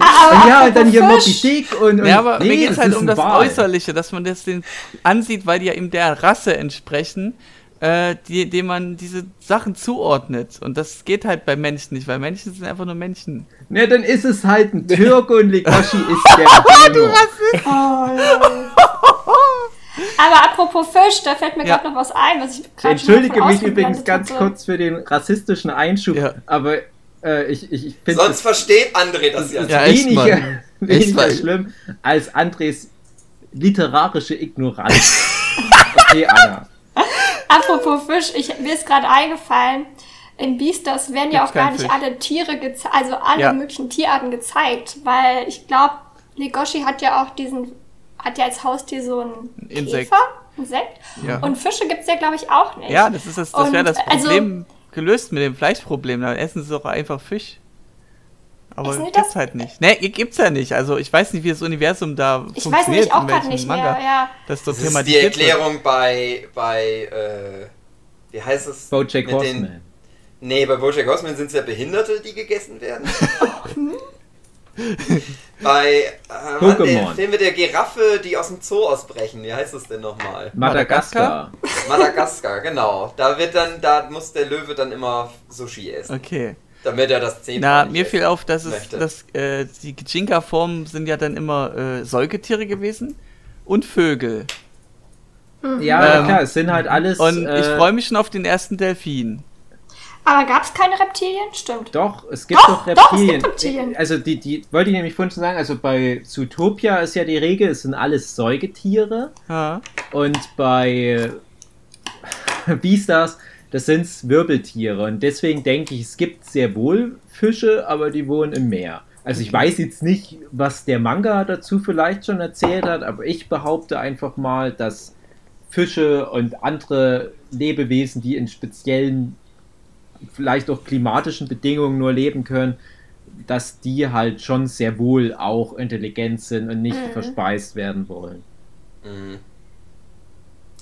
Speaker 4: Ah,
Speaker 3: Und ja, und dann hier Moby
Speaker 4: Fisch.
Speaker 3: Dick und, und
Speaker 2: Ja, aber mir geht es halt um das. Äußerliche, dass man das den ansieht, weil die ja eben der Rasse entsprechen, äh, die, dem man diese Sachen zuordnet. Und das geht halt bei Menschen nicht, weil Menschen sind einfach nur Menschen.
Speaker 3: Ne, dann ist es halt ein Türke und Legoshi ist der Dino.
Speaker 4: Oh, ja. Aber apropos Fisch, da fällt mir ja. gerade noch was ein, was ich
Speaker 3: gerade Entschuldige mich übrigens ganz hatte. kurz für den rassistischen Einschub, ja. aber äh, ich, ich, ich
Speaker 1: finde. Sonst versteht André das ja,
Speaker 3: ja weniger, weniger schlimm als Andres literarische Ignoranz. okay, Anna.
Speaker 4: Apropos Fisch, ich, mir ist gerade eingefallen, in Beastars werden ja auch gar nicht Fisch. alle Tiere gezeigt, also alle ja. möglichen Tierarten gezeigt, weil ich glaube, Legoshi hat ja auch diesen, hat ja als Haustier so ein
Speaker 2: Insekt.
Speaker 4: Käfer, Insekt. Ja. Und Fische gibt es ja, glaube ich, auch nicht.
Speaker 2: Ja, das ist das, das wäre das also Problem also, gelöst mit dem Fleischproblem. Dann essen sie doch einfach Fisch. Aber Essen gibt's halt nicht. Ne, gibt's ja nicht. Also ich weiß nicht, wie das Universum da
Speaker 4: ich funktioniert. Ich weiß nicht, auch gerade nicht Manga, mehr, ja.
Speaker 1: Das, das ist die Erklärung wird. bei, bei äh, wie heißt es?
Speaker 3: Bojack Horseman. Den,
Speaker 1: nee, bei Bojack Horseman sind es ja Behinderte, die gegessen werden. bei äh, Mann, der Film mit der Giraffe, die aus dem Zoo ausbrechen. Wie heißt das denn nochmal?
Speaker 3: Madagaskar.
Speaker 1: Madagaskar, genau. Da wird dann, da muss der Löwe dann immer Sushi essen.
Speaker 2: Okay.
Speaker 1: Damit er das
Speaker 2: Zehn Na, mir fiel auf, dass es, dass, äh, die Kijinka-Formen sind ja dann immer äh, Säugetiere gewesen und Vögel.
Speaker 3: Mhm. Ja, ähm, klar, es sind halt alles.
Speaker 2: Und äh, ich freue mich schon auf den ersten Delfin.
Speaker 4: Aber gab es keine Reptilien? Stimmt.
Speaker 3: Doch, es gibt doch, doch Reptilien. Doch, Reptilien. Also die, die wollte ich nämlich vorhin schon sagen, also bei Zootopia ist ja die Regel, es sind alles Säugetiere.
Speaker 2: Ja.
Speaker 3: Und bei Beastars das sind Wirbeltiere. Und deswegen denke ich, es gibt sehr wohl Fische, aber die wohnen im Meer. Also ich weiß jetzt nicht, was der Manga dazu vielleicht schon erzählt hat, aber ich behaupte einfach mal, dass Fische und andere Lebewesen, die in speziellen, vielleicht auch klimatischen Bedingungen nur leben können, dass die halt schon sehr wohl auch intelligent sind und nicht mhm. verspeist werden wollen. Mhm.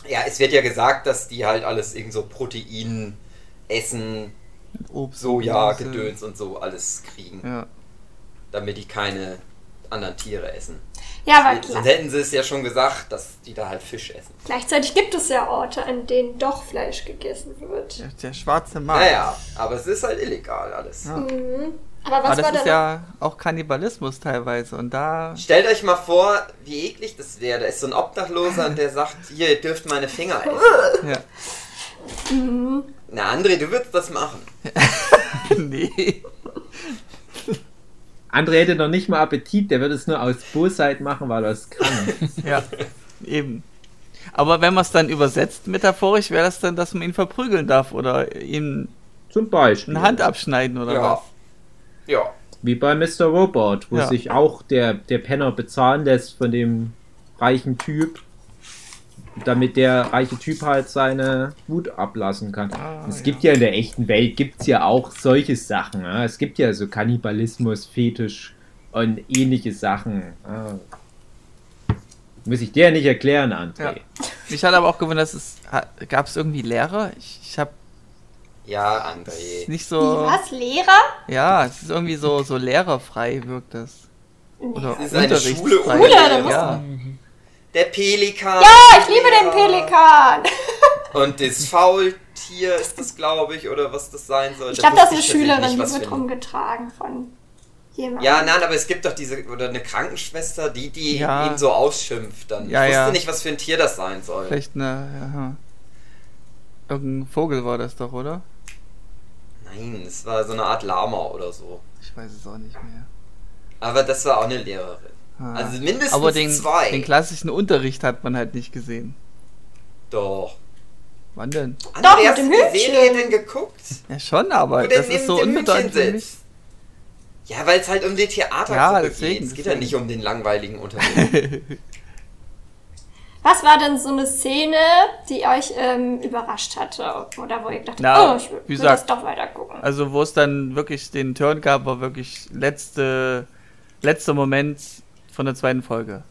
Speaker 1: Ja, es wird ja gesagt, dass die halt alles irgend so Protein essen, Obst, Soja, Gedöns und so alles kriegen.
Speaker 2: Ja.
Speaker 1: Damit die keine anderen Tiere essen.
Speaker 4: Ja, aber klar.
Speaker 1: Sonst hätten sie es ja schon gesagt, dass die da halt Fisch essen.
Speaker 4: Gleichzeitig gibt es ja Orte, an denen doch Fleisch gegessen wird.
Speaker 2: Ja, der schwarze Markt.
Speaker 1: Naja, aber es ist halt illegal alles.
Speaker 2: Ja. Mhm. Aber was Aber das ist ja auch Kannibalismus teilweise und da...
Speaker 1: Stellt euch mal vor, wie eklig das wäre. Da ist so ein Obdachloser und der sagt, hier, ihr dürft meine Finger essen. Ja. Mhm. Na, André, du würdest das machen.
Speaker 2: nee.
Speaker 3: André hätte noch nicht mal Appetit, der würde es nur aus Bosheit machen, weil er es kann.
Speaker 2: ja, eben. Aber wenn man es dann übersetzt metaphorisch, wäre das dann, dass man ihn verprügeln darf oder ihm
Speaker 3: zum Beispiel
Speaker 2: eine Hand abschneiden oder ja. was?
Speaker 1: Ja.
Speaker 3: Wie bei Mr. Robot, wo ja. sich auch der, der Penner bezahlen lässt von dem reichen Typ, damit der reiche Typ halt seine Wut ablassen kann. Ah, es gibt ja. ja in der echten Welt gibt's ja auch solche Sachen. Ja? Es gibt ja so Kannibalismus, Fetisch und ähnliche Sachen. Ah. Muss ich dir nicht erklären, André. Ja.
Speaker 2: Mich hat aber auch gewundert, dass es gab es irgendwie Lehrer. Ich, ich habe
Speaker 1: ja, André.
Speaker 2: Nicht so.
Speaker 4: Was? Lehrer?
Speaker 2: Ja, es ist irgendwie so, so lehrerfrei wirkt das.
Speaker 1: Oder das ist eine Schule
Speaker 4: ohne Lehrer.
Speaker 1: Ja. Der Pelikan.
Speaker 4: Ja, ich liebe den Pelikan.
Speaker 1: Und das Faultier ist das, glaube ich, oder was das sein soll.
Speaker 4: Ich glaube, das ist eine Schülerin, die wird rumgetragen von jemandem.
Speaker 1: Ja, nein, aber es gibt doch diese, oder eine Krankenschwester, die, die ja. ihn so ausschimpft dann. Ja, ich wusste ja. nicht, was für ein Tier das sein soll.
Speaker 2: Vielleicht eine, ja. Irgendein Vogel war das doch, oder?
Speaker 1: Nein, es war so eine Art Lama oder so.
Speaker 2: Ich weiß es auch nicht mehr.
Speaker 1: Aber das war auch eine Lehrerin. Ah. Also mindestens
Speaker 2: Aber den,
Speaker 1: zwei.
Speaker 2: Den klassischen Unterricht hat man halt nicht gesehen.
Speaker 1: Doch.
Speaker 2: Wann denn?
Speaker 1: André, Doch, hast du die Serie denn geguckt?
Speaker 2: Ja, schon, aber das ist so unbedeutend für mich.
Speaker 1: Ja, weil es halt um die Theater ja, geht. Es geht ja nicht um den langweiligen Unterricht.
Speaker 4: Was war denn so eine Szene, die euch ähm, überrascht hatte? Oder wo ihr gedacht
Speaker 2: habt,
Speaker 4: oh, ich will, das doch weiter gucken?
Speaker 2: Also, wo es dann wirklich den Turn gab, war wirklich letzte, letzter Moment von der zweiten Folge.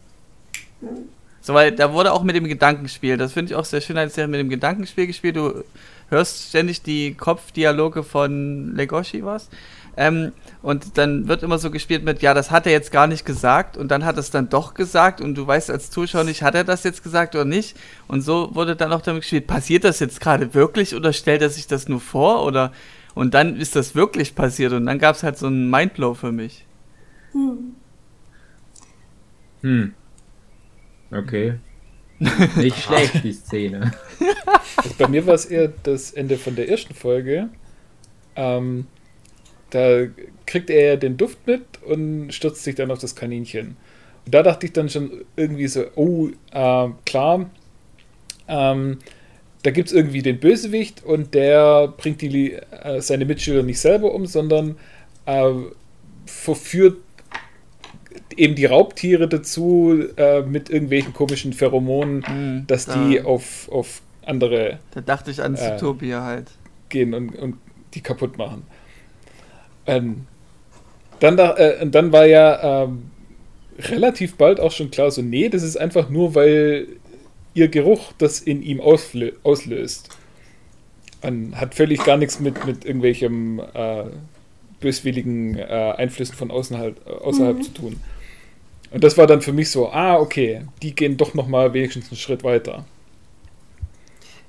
Speaker 2: Hm. So, weil da wurde auch mit dem Gedankenspiel, das finde ich auch sehr schön, als er mit dem Gedankenspiel gespielt. Du hörst ständig die Kopfdialoge von Legoshi was. Ähm, und dann wird immer so gespielt mit, ja, das hat er jetzt gar nicht gesagt und dann hat er es dann doch gesagt und du weißt als Zuschauer nicht, hat er das jetzt gesagt oder nicht. Und so wurde dann auch damit gespielt, passiert das jetzt gerade wirklich oder stellt er sich das nur vor oder und dann ist das wirklich passiert und dann gab es halt so einen Mindblow für mich.
Speaker 3: Hm. Hm. Okay. Nicht schlecht, die Szene.
Speaker 5: Also bei mir war es eher das Ende von der ersten Folge. Ähm, da kriegt er den Duft mit und stürzt sich dann auf das Kaninchen. Und da dachte ich dann schon irgendwie so, oh, äh, klar, ähm, da gibt es irgendwie den Bösewicht und der bringt die, äh, seine Mitschüler nicht selber um, sondern äh, verführt eben die Raubtiere dazu äh, mit irgendwelchen komischen Pheromonen,
Speaker 2: Mhm,
Speaker 5: dass
Speaker 2: da-
Speaker 5: die auf, auf andere
Speaker 2: Da dachte ich an
Speaker 5: Äh.
Speaker 2: Zootopia halt.
Speaker 5: gehen und, und die kaputt machen. Ähm, dann, da, äh, dann war ja ähm, relativ bald auch schon klar, so, nee, das ist einfach nur, weil ihr Geruch das in ihm auslö auslöst. Und hat völlig gar nichts mit, mit irgendwelchem äh, böswilligen äh, Einflüssen von außen halt, äh, außerhalb zu tun. Und das war dann für mich so, ah, okay, die gehen doch noch mal wenigstens einen Schritt weiter.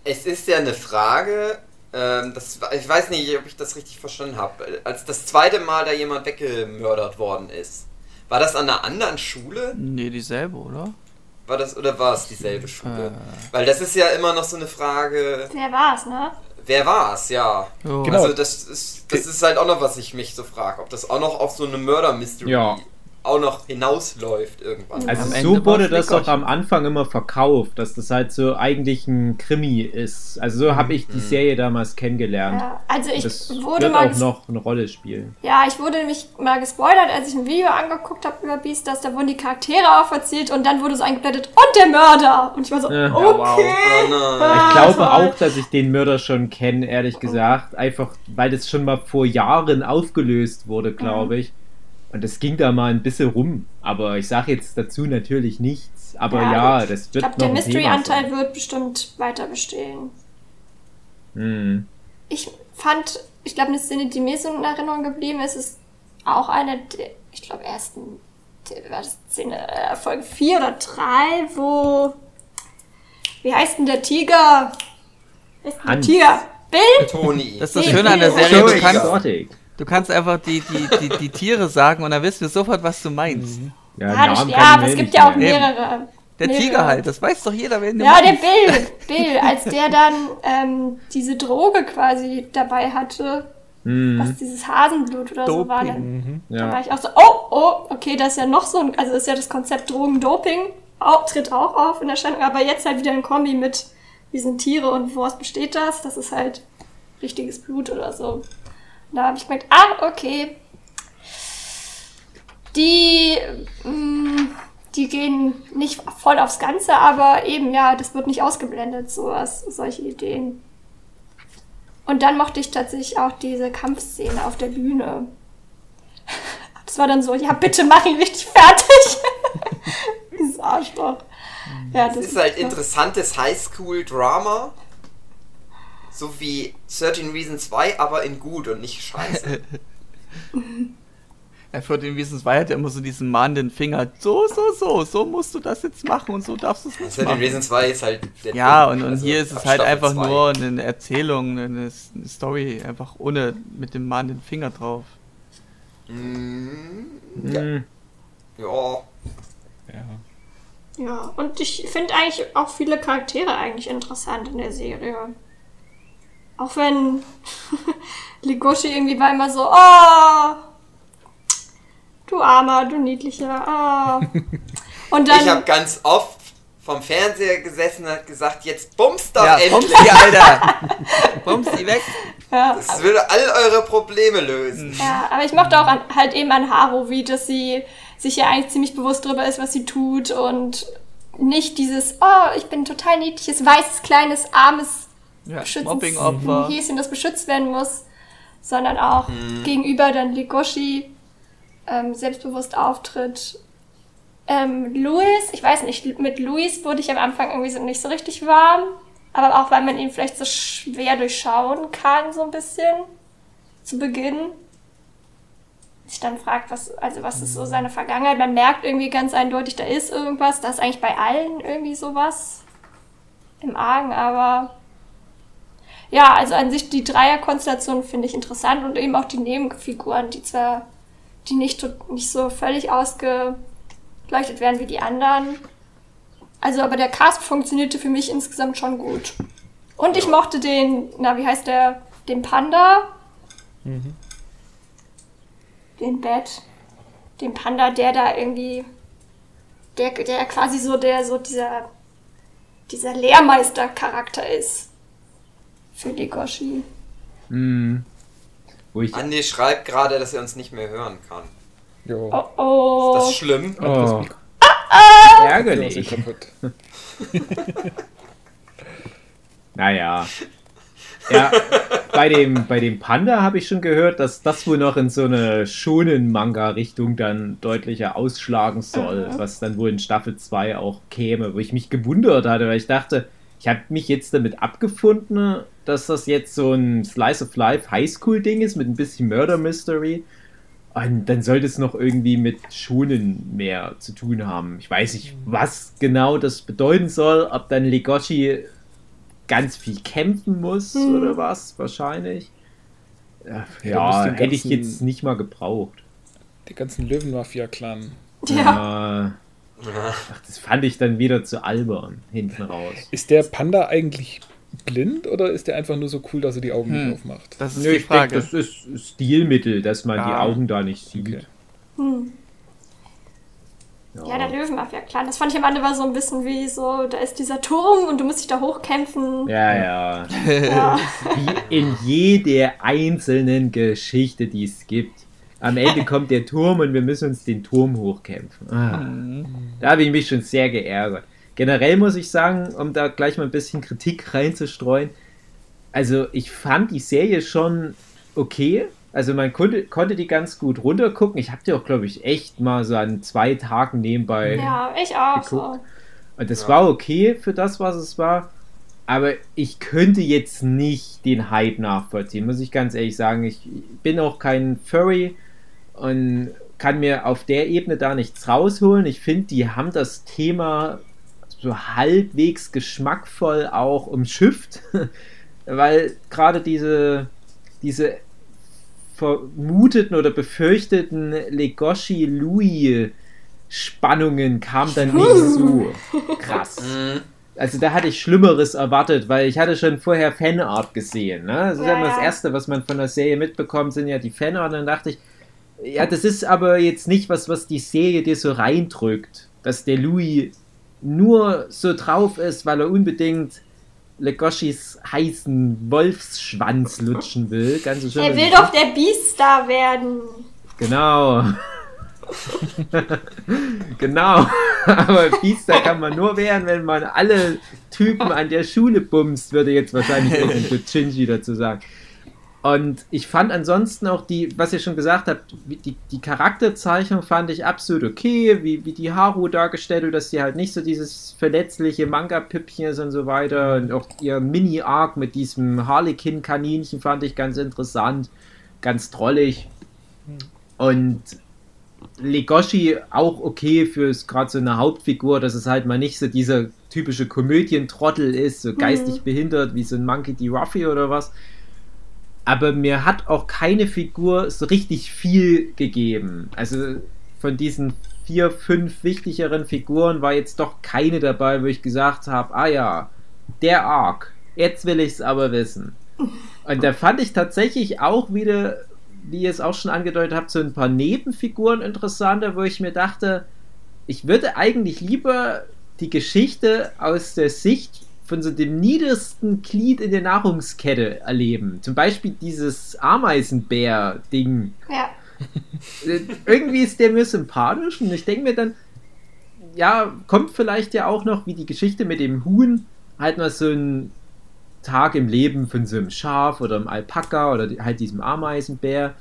Speaker 1: Es ist ja eine Frage, ähm, das, ich weiß nicht, ob ich das richtig verstanden habe. Als das zweite Mal da jemand weggemördert worden ist, war das an einer anderen Schule?
Speaker 2: Nee, dieselbe, oder?
Speaker 1: War das oder war es dieselbe Schule?
Speaker 2: Äh.
Speaker 1: Weil das ist ja immer noch so eine Frage,
Speaker 4: Wer war's, ne?
Speaker 1: wer war es, ja.
Speaker 2: Jo.
Speaker 5: Genau.
Speaker 1: Also das ist, das ist halt auch noch, was ich mich so frage, ob das auch noch auf so eine Mörder-Mystery
Speaker 3: Ja.
Speaker 1: Auch noch hinausläuft irgendwann.
Speaker 3: Also
Speaker 2: Am
Speaker 3: so
Speaker 2: Ende
Speaker 3: wurde das doch am Anfang immer verkauft, dass das halt so eigentlich ein Krimi ist. Also so habe ich die Serie damals kennengelernt.
Speaker 4: Ja, also ich
Speaker 3: Das
Speaker 4: wurde
Speaker 3: wird
Speaker 4: mal
Speaker 3: auch noch eine Rolle spielen.
Speaker 4: Ja, ich wurde nämlich mal gespoilert, als ich ein Video angeguckt habe über Beastars, da wurden die Charaktere auch erzählt und dann wurde so eingeblendet und der Mörder. Und ich war so,
Speaker 3: Ja.
Speaker 4: okay.
Speaker 1: wow. Oh.
Speaker 3: Ich glaube
Speaker 4: toll.
Speaker 3: auch, dass ich den Mörder schon kenne, ehrlich gesagt. Einfach, weil das schon mal vor Jahren aufgelöst wurde, glaube ich. Und das ging da mal ein bisschen rum. Aber ich sage jetzt dazu natürlich nichts. Aber ja,
Speaker 4: gut.
Speaker 3: das
Speaker 4: Ich
Speaker 3: wird
Speaker 4: glaube,
Speaker 3: noch
Speaker 4: der Mystery-Anteil wird bestimmt weiter bestehen.
Speaker 3: Hm.
Speaker 4: Ich fand, ich glaube, eine Szene, die mir so in Erinnerung geblieben ist, ist auch eine der, ich glaube, ersten, der, war das Szene, äh, Folge 4 oder 3, wo, wie heißt denn der Tiger? Wie heißt denn der. Tiger? Bill?
Speaker 1: Toni.
Speaker 2: Das ist das Schöne an der Serie, du kannst,
Speaker 3: Exotic.
Speaker 2: Du kannst einfach die, die, die, die Tiere sagen und dann wissen wir sofort, was du meinst.
Speaker 3: Ja,
Speaker 4: Ja, das, ja aber es gibt ja auch mehrere.
Speaker 2: Der
Speaker 4: mehrere.
Speaker 2: Tiger halt, das weiß doch jeder, wen du
Speaker 4: Ja, der
Speaker 2: meinst.
Speaker 4: Bill, Bill, als der dann ähm, diese Droge quasi dabei hatte,
Speaker 3: Hm,
Speaker 4: was dieses Hasenblut oder so war,
Speaker 2: Doping.
Speaker 4: dann, da war
Speaker 3: ja.
Speaker 4: ich auch so, oh, oh, okay, das ist ja noch so ein, also ist ja das Konzept Drogendoping, auch, tritt auch auf in Erscheinung, aber jetzt halt wieder ein Kombi mit, wie sind Tiere und woraus besteht das? Das ist halt richtiges Blut oder so. Da habe ich gemerkt, ah, okay, die, mh, die gehen nicht voll aufs Ganze, aber eben, ja, das wird nicht ausgeblendet, sowas, solche Ideen. Und dann mochte ich tatsächlich auch diese Kampfszene auf der Bühne. Das war dann so, ja, bitte mach ihn richtig fertig. Dieses Arschloch. Ja,
Speaker 1: Das ist halt interessantes Highschool-Drama. So wie 13 Reasons 2, aber in gut und nicht scheiße.
Speaker 2: Er führt den Wissensweih hat ja immer so diesen mahnenden Finger. So, so, so, so musst du das jetzt machen und so darfst du es nicht
Speaker 1: 13
Speaker 2: machen.
Speaker 1: Reasons 2 ist halt der
Speaker 2: Ja,
Speaker 1: Ding.
Speaker 2: und, und
Speaker 1: Also
Speaker 2: hier ist es halt
Speaker 1: Staffel
Speaker 2: einfach
Speaker 1: zwei.
Speaker 2: nur eine Erzählung, eine, eine Story, einfach ohne mit dem mahnenden Finger drauf.
Speaker 1: Mhm. Ja.
Speaker 3: Hm.
Speaker 1: ja.
Speaker 5: Ja.
Speaker 4: Ja, und ich finde eigentlich auch viele Charaktere eigentlich interessant in der Serie. Auch wenn Legoshi irgendwie war immer so, oh, du armer, du niedlicher, oh. Und dann,
Speaker 1: Ich habe ganz oft vom Fernseher gesessen und hat gesagt, jetzt bumst doch
Speaker 2: Ja,
Speaker 1: endlich.
Speaker 2: bums die, Alter! bums die weg!
Speaker 4: ja,
Speaker 1: Das würde all eure Probleme lösen.
Speaker 4: Ja, aber ich mochte auch an, halt eben an Haru, wie dass sie sich ja eigentlich ziemlich bewusst darüber ist, was sie tut und nicht dieses, oh, ich bin ein total niedliches, weißes, kleines, armes
Speaker 2: Ja, Mobbing-Opfer.
Speaker 4: Häschen, das beschützt werden muss, sondern auch gegenüber dann Legoshi ähm, selbstbewusst auftritt. Ähm, Louis, ich weiß nicht, mit Louis wurde ich am Anfang irgendwie so nicht so richtig warm, aber auch weil man ihn vielleicht so schwer durchschauen kann, so ein bisschen zu Beginn. Sich dann fragt, was, also was ist so seine Vergangenheit. Man merkt irgendwie ganz eindeutig, da ist irgendwas. Da ist eigentlich bei allen irgendwie sowas im Argen, aber ja, also an sich die Dreierkonstellation finde ich interessant und eben auch die Nebenfiguren, die zwar, die nicht, nicht so völlig ausgeleuchtet werden wie die anderen. Also, aber der Cast funktionierte für mich insgesamt schon gut. Und ich mochte den, na, wie heißt der? Den Panda. Mhm. Den Bat. Den Panda, der da irgendwie. Der, der quasi so der, so dieser. dieser Lehrmeister-Charakter ist. Für Legoshi.
Speaker 1: Mhm. Wo ich Andi schreibt gerade, dass er uns nicht mehr hören kann.
Speaker 4: Jo. Oh oh.
Speaker 1: Ist das schlimm?
Speaker 3: Oh. Ah, ah. Ärgerlich. naja. Ja, bei dem, bei dem Panda habe ich schon gehört, dass das wohl noch in so eine schonen Manga-Richtung dann deutlicher ausschlagen soll, mhm. was dann wohl in Staffel 2 auch käme, wo ich mich gewundert hatte, weil ich dachte, ich habe mich jetzt damit abgefunden, dass das jetzt so ein Slice of Life Highschool-Ding ist mit ein bisschen Murder Mystery. Und dann sollte es noch irgendwie mit Schonen mehr zu tun haben. Ich weiß nicht, was genau das bedeuten soll. Ob dann Legoshi ganz viel kämpfen muss hm. oder was, wahrscheinlich. Ja, ja hätte ich jetzt nicht mal gebraucht.
Speaker 5: Die ganzen Löwenmafia-Clan.
Speaker 4: Ja. ja.
Speaker 3: Ach, das fand ich dann wieder zu albern hinten raus.
Speaker 5: Ist der Panda eigentlich blind oder ist der einfach nur so cool, dass er die Augen hm. nicht aufmacht?
Speaker 3: Das ist Nö, die Frage. Denke, das ist Stilmittel, dass man ah. die Augen da nicht sieht. Okay. Hm.
Speaker 4: Ja. ja, der Löwenmafia, klar. Das fand ich am Ende war so ein bisschen wie so, da ist dieser Turm und du musst dich da hochkämpfen.
Speaker 3: Ja, ja. ja. Wie in jeder einzelnen Geschichte, die es gibt. Am Ende kommt der Turm und wir müssen uns den Turm hochkämpfen. Ah, mhm. Da habe ich mich schon sehr geärgert. Generell muss ich sagen, um da gleich mal ein bisschen Kritik reinzustreuen, also ich fand die Serie schon okay. Also man konnte, konnte die ganz gut runtergucken. Ich habe die auch, glaube ich, echt mal so an zwei Tagen nebenbei
Speaker 4: Ja, ich auch geguckt.
Speaker 3: So. Und das ja. war okay für das, was es war. Aber ich könnte jetzt nicht den Hype nachvollziehen, muss ich ganz ehrlich sagen. Ich bin auch kein Furry und kann mir auf der Ebene da nichts rausholen. Ich finde, die haben das Thema so halbwegs geschmackvoll auch umschifft, weil gerade diese, diese vermuteten oder befürchteten Legoshi Louis Spannungen kamen dann nicht so krass. Mhm. Also da hatte ich Schlimmeres erwartet, weil ich hatte schon vorher Fanart gesehen. Ne? Das ist ja, immer das Erste, was man von der Serie mitbekommt, sind ja die Fanart. Und dann dachte ich, ja, das ist aber jetzt nicht was, was die Serie dir so reindrückt, dass der Louis nur so drauf ist, weil er unbedingt Legoshis heißen Wolfsschwanz lutschen will. Ganz
Speaker 4: schön. Er will doch der Beastar werden.
Speaker 3: Genau. genau. Aber Biester kann man nur werden, wenn man alle Typen an der Schule bumst, würde jetzt wahrscheinlich irgendein Chinji dazu sagen. Und ich fand ansonsten auch die, was ihr schon gesagt habt, die, die Charakterzeichnung fand ich absolut okay, wie, wie die Haru dargestellt wird, dass sie halt nicht so dieses verletzliche Manga-Püppchen ist und so weiter. Und auch ihr Mini-Arc mit diesem Harlequin-Kaninchen fand ich ganz interessant, ganz drollig. Und Legoshi auch okay fürs gerade so eine Hauptfigur, dass es halt mal nicht so dieser typische Komödientrottel ist, so geistig mhm. behindert wie so ein Monkey D. Ruffy oder was aber mir hat auch keine Figur so richtig viel gegeben. Also von diesen vier, fünf wichtigeren Figuren war jetzt doch keine dabei, wo ich gesagt habe, ah ja, der Arc, jetzt will ich es aber wissen. Und da fand ich tatsächlich auch wieder, wie ihr es auch schon angedeutet habt, so ein paar Nebenfiguren interessanter, wo ich mir dachte, ich würde eigentlich lieber die Geschichte aus der Sicht von so dem niedersten Glied in der Nahrungskette erleben. Zum Beispiel dieses Ameisenbär-Ding.
Speaker 4: Ja.
Speaker 3: Äh, irgendwie ist der mir sympathisch und ich denke mir dann, ja, kommt vielleicht ja auch noch wie die Geschichte mit dem Huhn, halt mal so ein Tag im Leben von so einem Schaf oder einem Alpaka oder halt diesem Ameisenbär.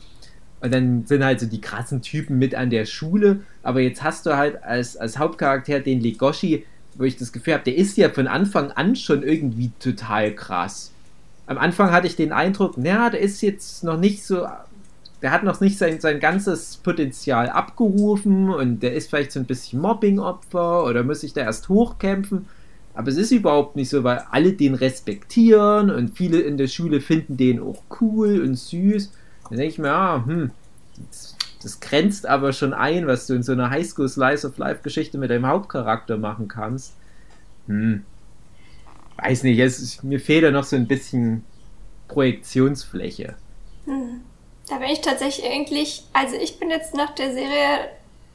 Speaker 3: Und dann sind halt so die krassen Typen mit an der Schule. Aber jetzt hast du halt als, als Hauptcharakter den Legoshi, wo ich das Gefühl habe, der ist ja von Anfang an schon irgendwie total krass. Am Anfang hatte ich den Eindruck, naja, der ist jetzt noch nicht so, der hat noch nicht sein, sein ganzes Potenzial abgerufen und der ist vielleicht so ein bisschen Mobbing-Opfer oder muss sich da erst hochkämpfen. Aber es ist überhaupt nicht so, weil alle den respektieren und viele in der Schule finden den auch cool und süß. Dann denke ich mir, ah, hm, das grenzt aber schon ein, was du in so einer Highschool Slice of Life Geschichte mit deinem Hauptcharakter machen kannst. hm, weiß nicht, es, mir fehlt da noch so ein bisschen Projektionsfläche.
Speaker 4: Hm. Da bin ich tatsächlich eigentlich, also ich bin jetzt nach der Serie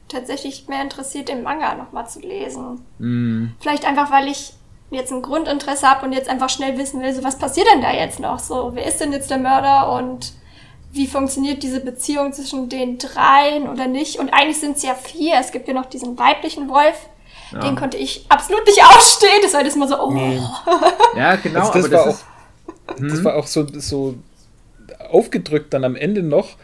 Speaker 4: tatsächlich mehr interessiert, den Manga nochmal zu lesen.
Speaker 3: Hm.
Speaker 4: Vielleicht einfach, weil ich jetzt ein Grundinteresse habe und jetzt einfach schnell wissen will, so was passiert denn da jetzt noch? So, wer ist denn jetzt der Mörder und wie funktioniert diese Beziehung zwischen den dreien oder nicht? Und eigentlich sind es ja vier. Es gibt ja noch diesen weiblichen Wolf. Ja. Den konnte ich absolut nicht ausstehen. Das war das mal so, oh. Nee.
Speaker 3: Ja, genau.
Speaker 5: Also das, aber war das, auch, hm? das war auch so, so aufgedrückt dann am Ende noch.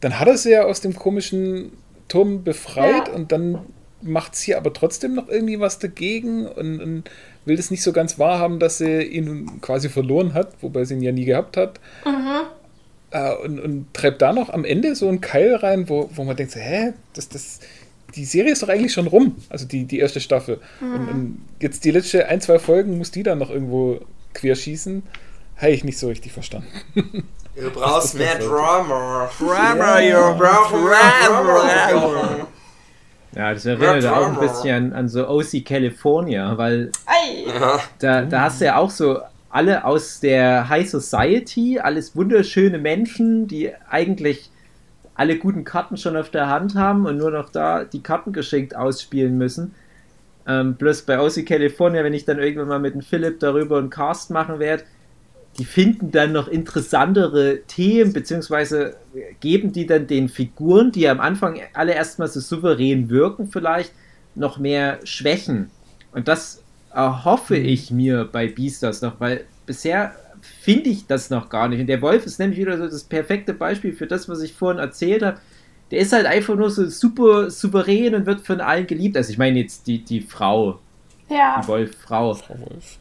Speaker 5: Dann hat er sie ja aus dem komischen Turm befreit ja. und dann macht sie aber trotzdem noch irgendwie was dagegen und, und, will das nicht so ganz wahrhaben, dass sie ihn quasi verloren hat, wobei sie ihn ja nie gehabt hat. Mhm. Äh, und, und, treibt da noch am Ende so einen Keil rein, wo, wo man denkt, so, hä, das, das, die Serie ist doch eigentlich schon rum, also die, die erste Staffel. Mhm. Und, und, jetzt die letzte ein, zwei Folgen muss die dann noch irgendwo querschießen. Habe ich nicht so richtig verstanden.
Speaker 1: Du brauchst mehr Drama.
Speaker 3: Drama, you brauchst Drama. Ja, das erinnert auch ein bisschen an, an so OC California, weil da, da hast du ja auch so alle aus der High Society, alles wunderschöne Menschen, die eigentlich alle guten Karten schon auf der Hand haben und nur noch da die Karten geschenkt ausspielen müssen. Ähm, bloß bei OC California, wenn ich dann irgendwann mal mit dem Philipp darüber einen Cast machen werde, die finden dann noch interessantere Themen, beziehungsweise geben die dann den Figuren, die am Anfang alle erstmal so souverän wirken, vielleicht noch mehr Schwächen. Und das erhoffe mhm. ich mir bei Beastars noch, weil bisher finde ich das noch gar nicht. Und der Wolf ist nämlich wieder so das perfekte Beispiel für das, was ich vorhin erzählt habe. Der ist halt einfach nur so super souverän und wird von allen geliebt. Also ich meine jetzt die, die Frau.
Speaker 4: Ja.
Speaker 3: Die Wolf-Frau. Frau Wolf.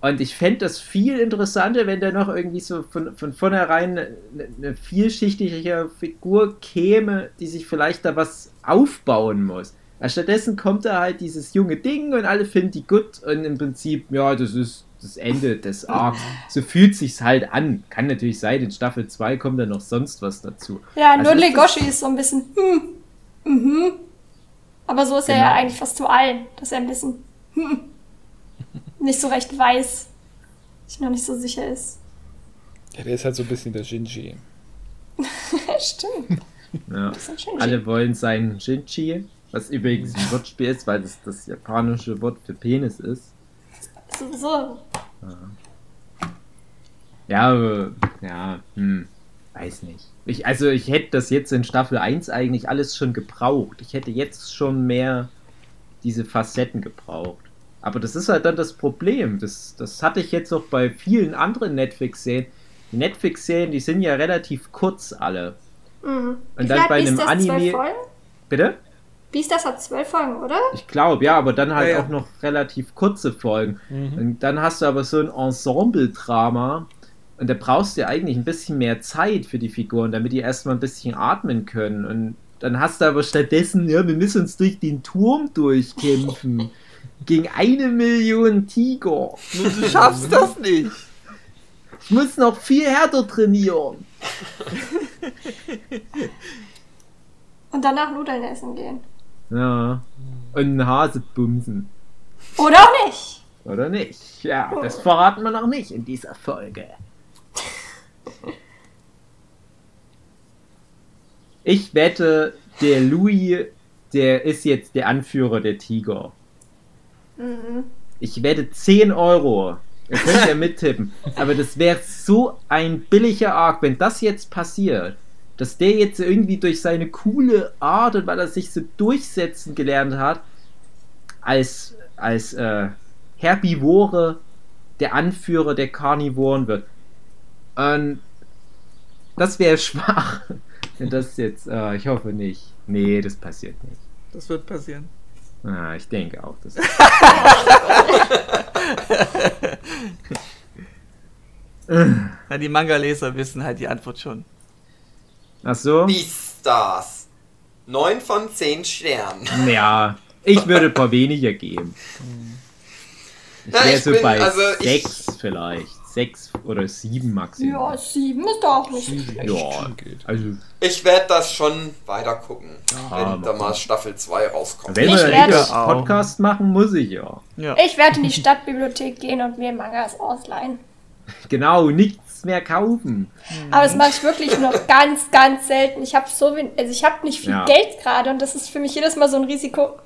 Speaker 3: Und ich fände das viel interessanter, wenn da noch irgendwie so von, von vornherein eine, eine vielschichtige Figur käme, die sich vielleicht da was aufbauen muss. Stattdessen kommt da halt dieses junge Ding und alle finden die gut und im Prinzip, ja, das ist das Ende des Arcs. So fühlt sich's halt an. Kann natürlich sein, in Staffel 2 kommt dann noch sonst was dazu.
Speaker 4: Ja, also nur Legoshi ist so ein bisschen, hm, mhm. Aber so ist genau. er ja genau. eigentlich fast zu allen, dass er ein bisschen, hm, nicht so recht weiß, sich noch nicht so sicher ist.
Speaker 5: Ja, der ist halt so ein bisschen der Shinji.
Speaker 4: Stimmt.
Speaker 3: Ja. Alle wollen sein Shinji, was übrigens ein Wortspiel ist, weil das das japanische Wort für Penis ist.
Speaker 4: Sowieso.
Speaker 3: Ja, aber, ja, hm, weiß nicht. Ich, also ich hätte das jetzt in Staffel 1 eigentlich alles schon gebraucht. Ich hätte jetzt schon mehr diese Facetten gebraucht. Aber das ist halt dann das Problem. Das, das hatte ich jetzt auch bei vielen anderen Netflix-Serien. Die Netflix-Serien, die sind ja relativ kurz alle.
Speaker 4: Mhm.
Speaker 3: Und dann bei einem Anime. Bitte?
Speaker 4: Beastars hat zwölf Folgen, oder?
Speaker 3: Ich glaube, ja, aber dann halt ja, ja. auch noch relativ kurze Folgen. Mhm. Und dann hast du aber so ein Ensemble-Drama. Und da brauchst du ja eigentlich ein bisschen mehr Zeit für die Figuren, damit die erstmal ein bisschen atmen können. Und dann hast du aber stattdessen, ja, wir müssen uns durch den Turm durchkämpfen. gegen eine Million Tiger.
Speaker 2: Du schaffst das nicht.
Speaker 3: Ich muss noch viel härter trainieren.
Speaker 4: Und danach Nudeln essen gehen.
Speaker 3: Ja. Und einen Hase bumsen.
Speaker 4: Oder auch nicht.
Speaker 3: Oder nicht. Ja, das verraten wir noch nicht in dieser Folge. Ich wette, der Louis, der ist jetzt der Anführer der Tiger. Mhm. Ich wette 10 Euro. Ihr könnt ja mittippen. Aber das wäre so ein billiger Arc, wenn das jetzt passiert dass der jetzt irgendwie durch seine coole Art und weil er sich so durchsetzen gelernt hat, als, als äh, Herbivore der Anführer der Karnivoren wird. Und das wäre schwach. Wenn das jetzt, äh, ich hoffe nicht. Nee, das passiert nicht.
Speaker 2: Das wird passieren.
Speaker 3: Ah, ich denke auch, das.
Speaker 2: Na, die Manga-Leser wissen halt die Antwort schon.
Speaker 3: Ach so?
Speaker 1: Beastars. 9 von 10 Sternen.
Speaker 3: Ja, ich würde ein paar weniger geben. Ich wäre so bin, bei also 6 vielleicht, sechs oder sieben maximal.
Speaker 4: Ja, sieben ist doch auch nicht so schlecht.
Speaker 3: Ja,
Speaker 5: geht.
Speaker 3: also
Speaker 1: Ich werde das schon weiter gucken,
Speaker 3: Ja,
Speaker 1: wenn da mal Staffel 2 rauskommt.
Speaker 3: wenn
Speaker 4: Ich
Speaker 3: wir
Speaker 4: werde-
Speaker 3: einen Podcast machen, muss ich ja.
Speaker 2: Ja.
Speaker 4: Ich werde in die Stadtbibliothek gehen und mir Mangas ausleihen.
Speaker 3: Genau, nichts mehr kaufen.
Speaker 4: Aber das mache ich wirklich nur noch ganz, ganz selten. Ich habe so wenig, also ich habe nicht viel
Speaker 3: Ja.
Speaker 4: Geld gerade und das ist für mich jedes Mal so ein Risiko.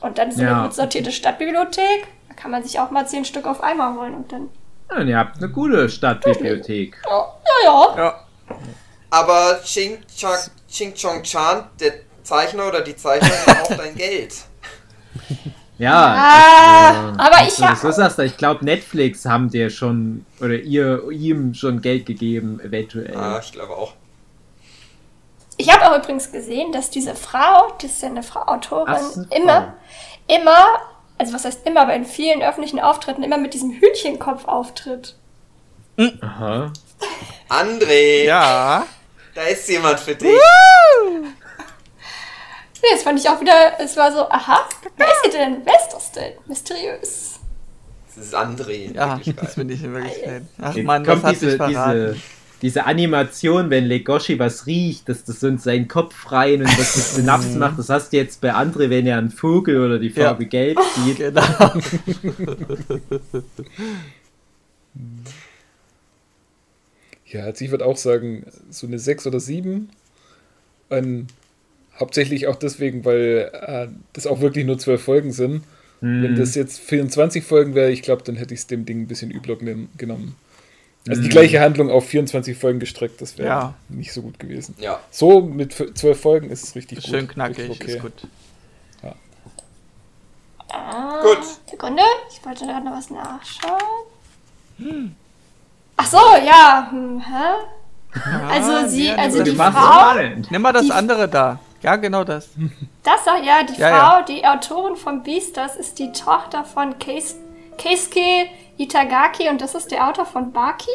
Speaker 4: Und dann ist
Speaker 3: Ja.
Speaker 4: eine gut sortierte Stadtbibliothek. Da kann man sich auch mal zehn Stück auf einmal holen und dann.
Speaker 3: Ja, und ihr habt eine gute Stadtbibliothek.
Speaker 4: Ja, ja. ja.
Speaker 2: ja.
Speaker 1: Aber Ching, Chong, Ching Chong Chan, der Zeichner oder die Zeichnerin, braucht dein Geld.
Speaker 3: Ja.
Speaker 4: Ah, aber ich hab-
Speaker 3: so sagst du, ich glaube, Netflix haben dir schon oder ihr ihm schon Geld gegeben, eventuell.
Speaker 1: Ah, ich glaube auch.
Speaker 4: Ich habe auch übrigens gesehen, dass diese Frau, das ist ja eine Frau Autorin,
Speaker 3: Ach, das ist
Speaker 4: immer, immer, also was heißt immer, aber in vielen öffentlichen Auftritten immer mit diesem Hühnchenkopf auftritt.
Speaker 3: Aha.
Speaker 1: André,
Speaker 2: Ja.
Speaker 1: da ist jemand für dich.
Speaker 4: Nee, das fand ich auch wieder, es war so, aha, wer ist sie denn? Wer ist das denn? Mysteriös.
Speaker 1: Das ist André.
Speaker 2: Ja,
Speaker 1: Wirklich
Speaker 2: das bin ich in Wirklichkeit. Ach
Speaker 3: Jetzt
Speaker 2: man, das
Speaker 3: kommt
Speaker 2: hat
Speaker 3: diese,
Speaker 2: mich verraten.
Speaker 3: diese, diese Animation, wenn Legoshi was riecht, dass das so in seinen Kopf rein und was das Synapsen macht. Das hast du jetzt bei André, wenn er einen Vogel oder die
Speaker 2: Ja.
Speaker 3: Farbe Gelb sieht.
Speaker 2: Genau.
Speaker 5: Ja, also ich würde auch sagen, so eine 6 oder 7. Ähm, hauptsächlich auch deswegen, weil äh, das auch wirklich nur 12 Folgen sind. Wenn das jetzt 24 Folgen wäre, ich glaube, dann hätte ich es dem Ding ein bisschen übler gen- genommen. Also die gleiche Handlung auf 24 Folgen gestreckt, das wäre
Speaker 2: Ja.
Speaker 5: nicht so gut gewesen.
Speaker 1: Ja.
Speaker 5: So mit f- 12 Folgen ist es richtig
Speaker 2: Schön
Speaker 5: gut.
Speaker 2: knackig,
Speaker 5: Richtig
Speaker 2: ist gut.
Speaker 4: Ah,
Speaker 1: Gut.
Speaker 4: Sekunde, ich wollte gerade noch was nachschauen. Ach so, ja. Hm, hä? Also sie,
Speaker 2: ja,
Speaker 4: also
Speaker 2: nimm
Speaker 4: die Frau.
Speaker 2: Nimm mal das andere da. Ja, genau das.
Speaker 4: das doch, ja, die
Speaker 2: Ja,
Speaker 4: Frau,
Speaker 2: ja.
Speaker 4: die Autorin von Beastars ist die Tochter von Keis- Keisuke Itagaki und das ist der Autor von Baki.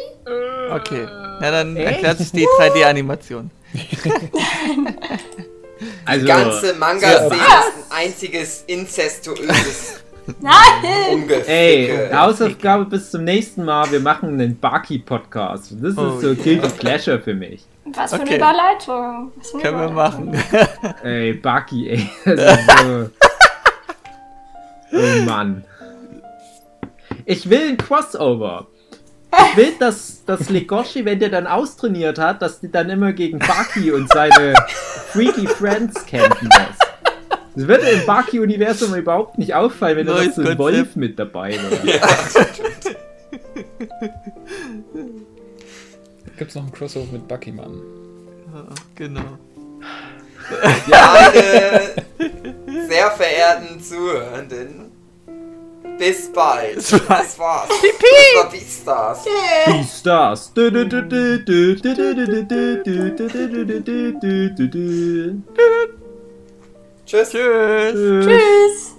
Speaker 2: Okay. Na, dann
Speaker 3: Echt?
Speaker 2: erklärt sich die 3D-Animation.
Speaker 3: Also,
Speaker 1: Ganze Manga-Szene ist ein einziges inzestuöses
Speaker 4: Nein!
Speaker 3: Ey, Hausaufgabe bis zum nächsten Mal. Wir machen einen Baki-Podcast. Das ist
Speaker 2: Oh,
Speaker 3: so Guilty Pleasure für mich.
Speaker 4: Was für eine
Speaker 2: Okay.
Speaker 4: Überleitung. Was für eine
Speaker 2: Können wir
Speaker 4: Überleitung.
Speaker 2: machen.
Speaker 3: Ey, Baki, ey. So. Oh Mann. Ich will ein Crossover. Ich will, dass, dass Legoshi, wenn der dann austrainiert hat, dass die dann immer gegen Baki und seine Freaky Friends kämpfen lässt. Das würde im Baki-Universum überhaupt nicht auffallen, wenn da noch
Speaker 2: Neues
Speaker 3: so ein
Speaker 2: Konzept.
Speaker 3: Wolf mit dabei wäre.
Speaker 5: Gibt gibt's noch ein Crossover mit Bucky, Mann.
Speaker 2: Genau.
Speaker 1: Ja, meine sehr verehrten Zuhörenden, bis bald. Das war's. Das
Speaker 3: war's. Das war B-Stars.
Speaker 1: B-Stars.
Speaker 2: Tschüss.
Speaker 3: Tschüss.
Speaker 4: Tschüss.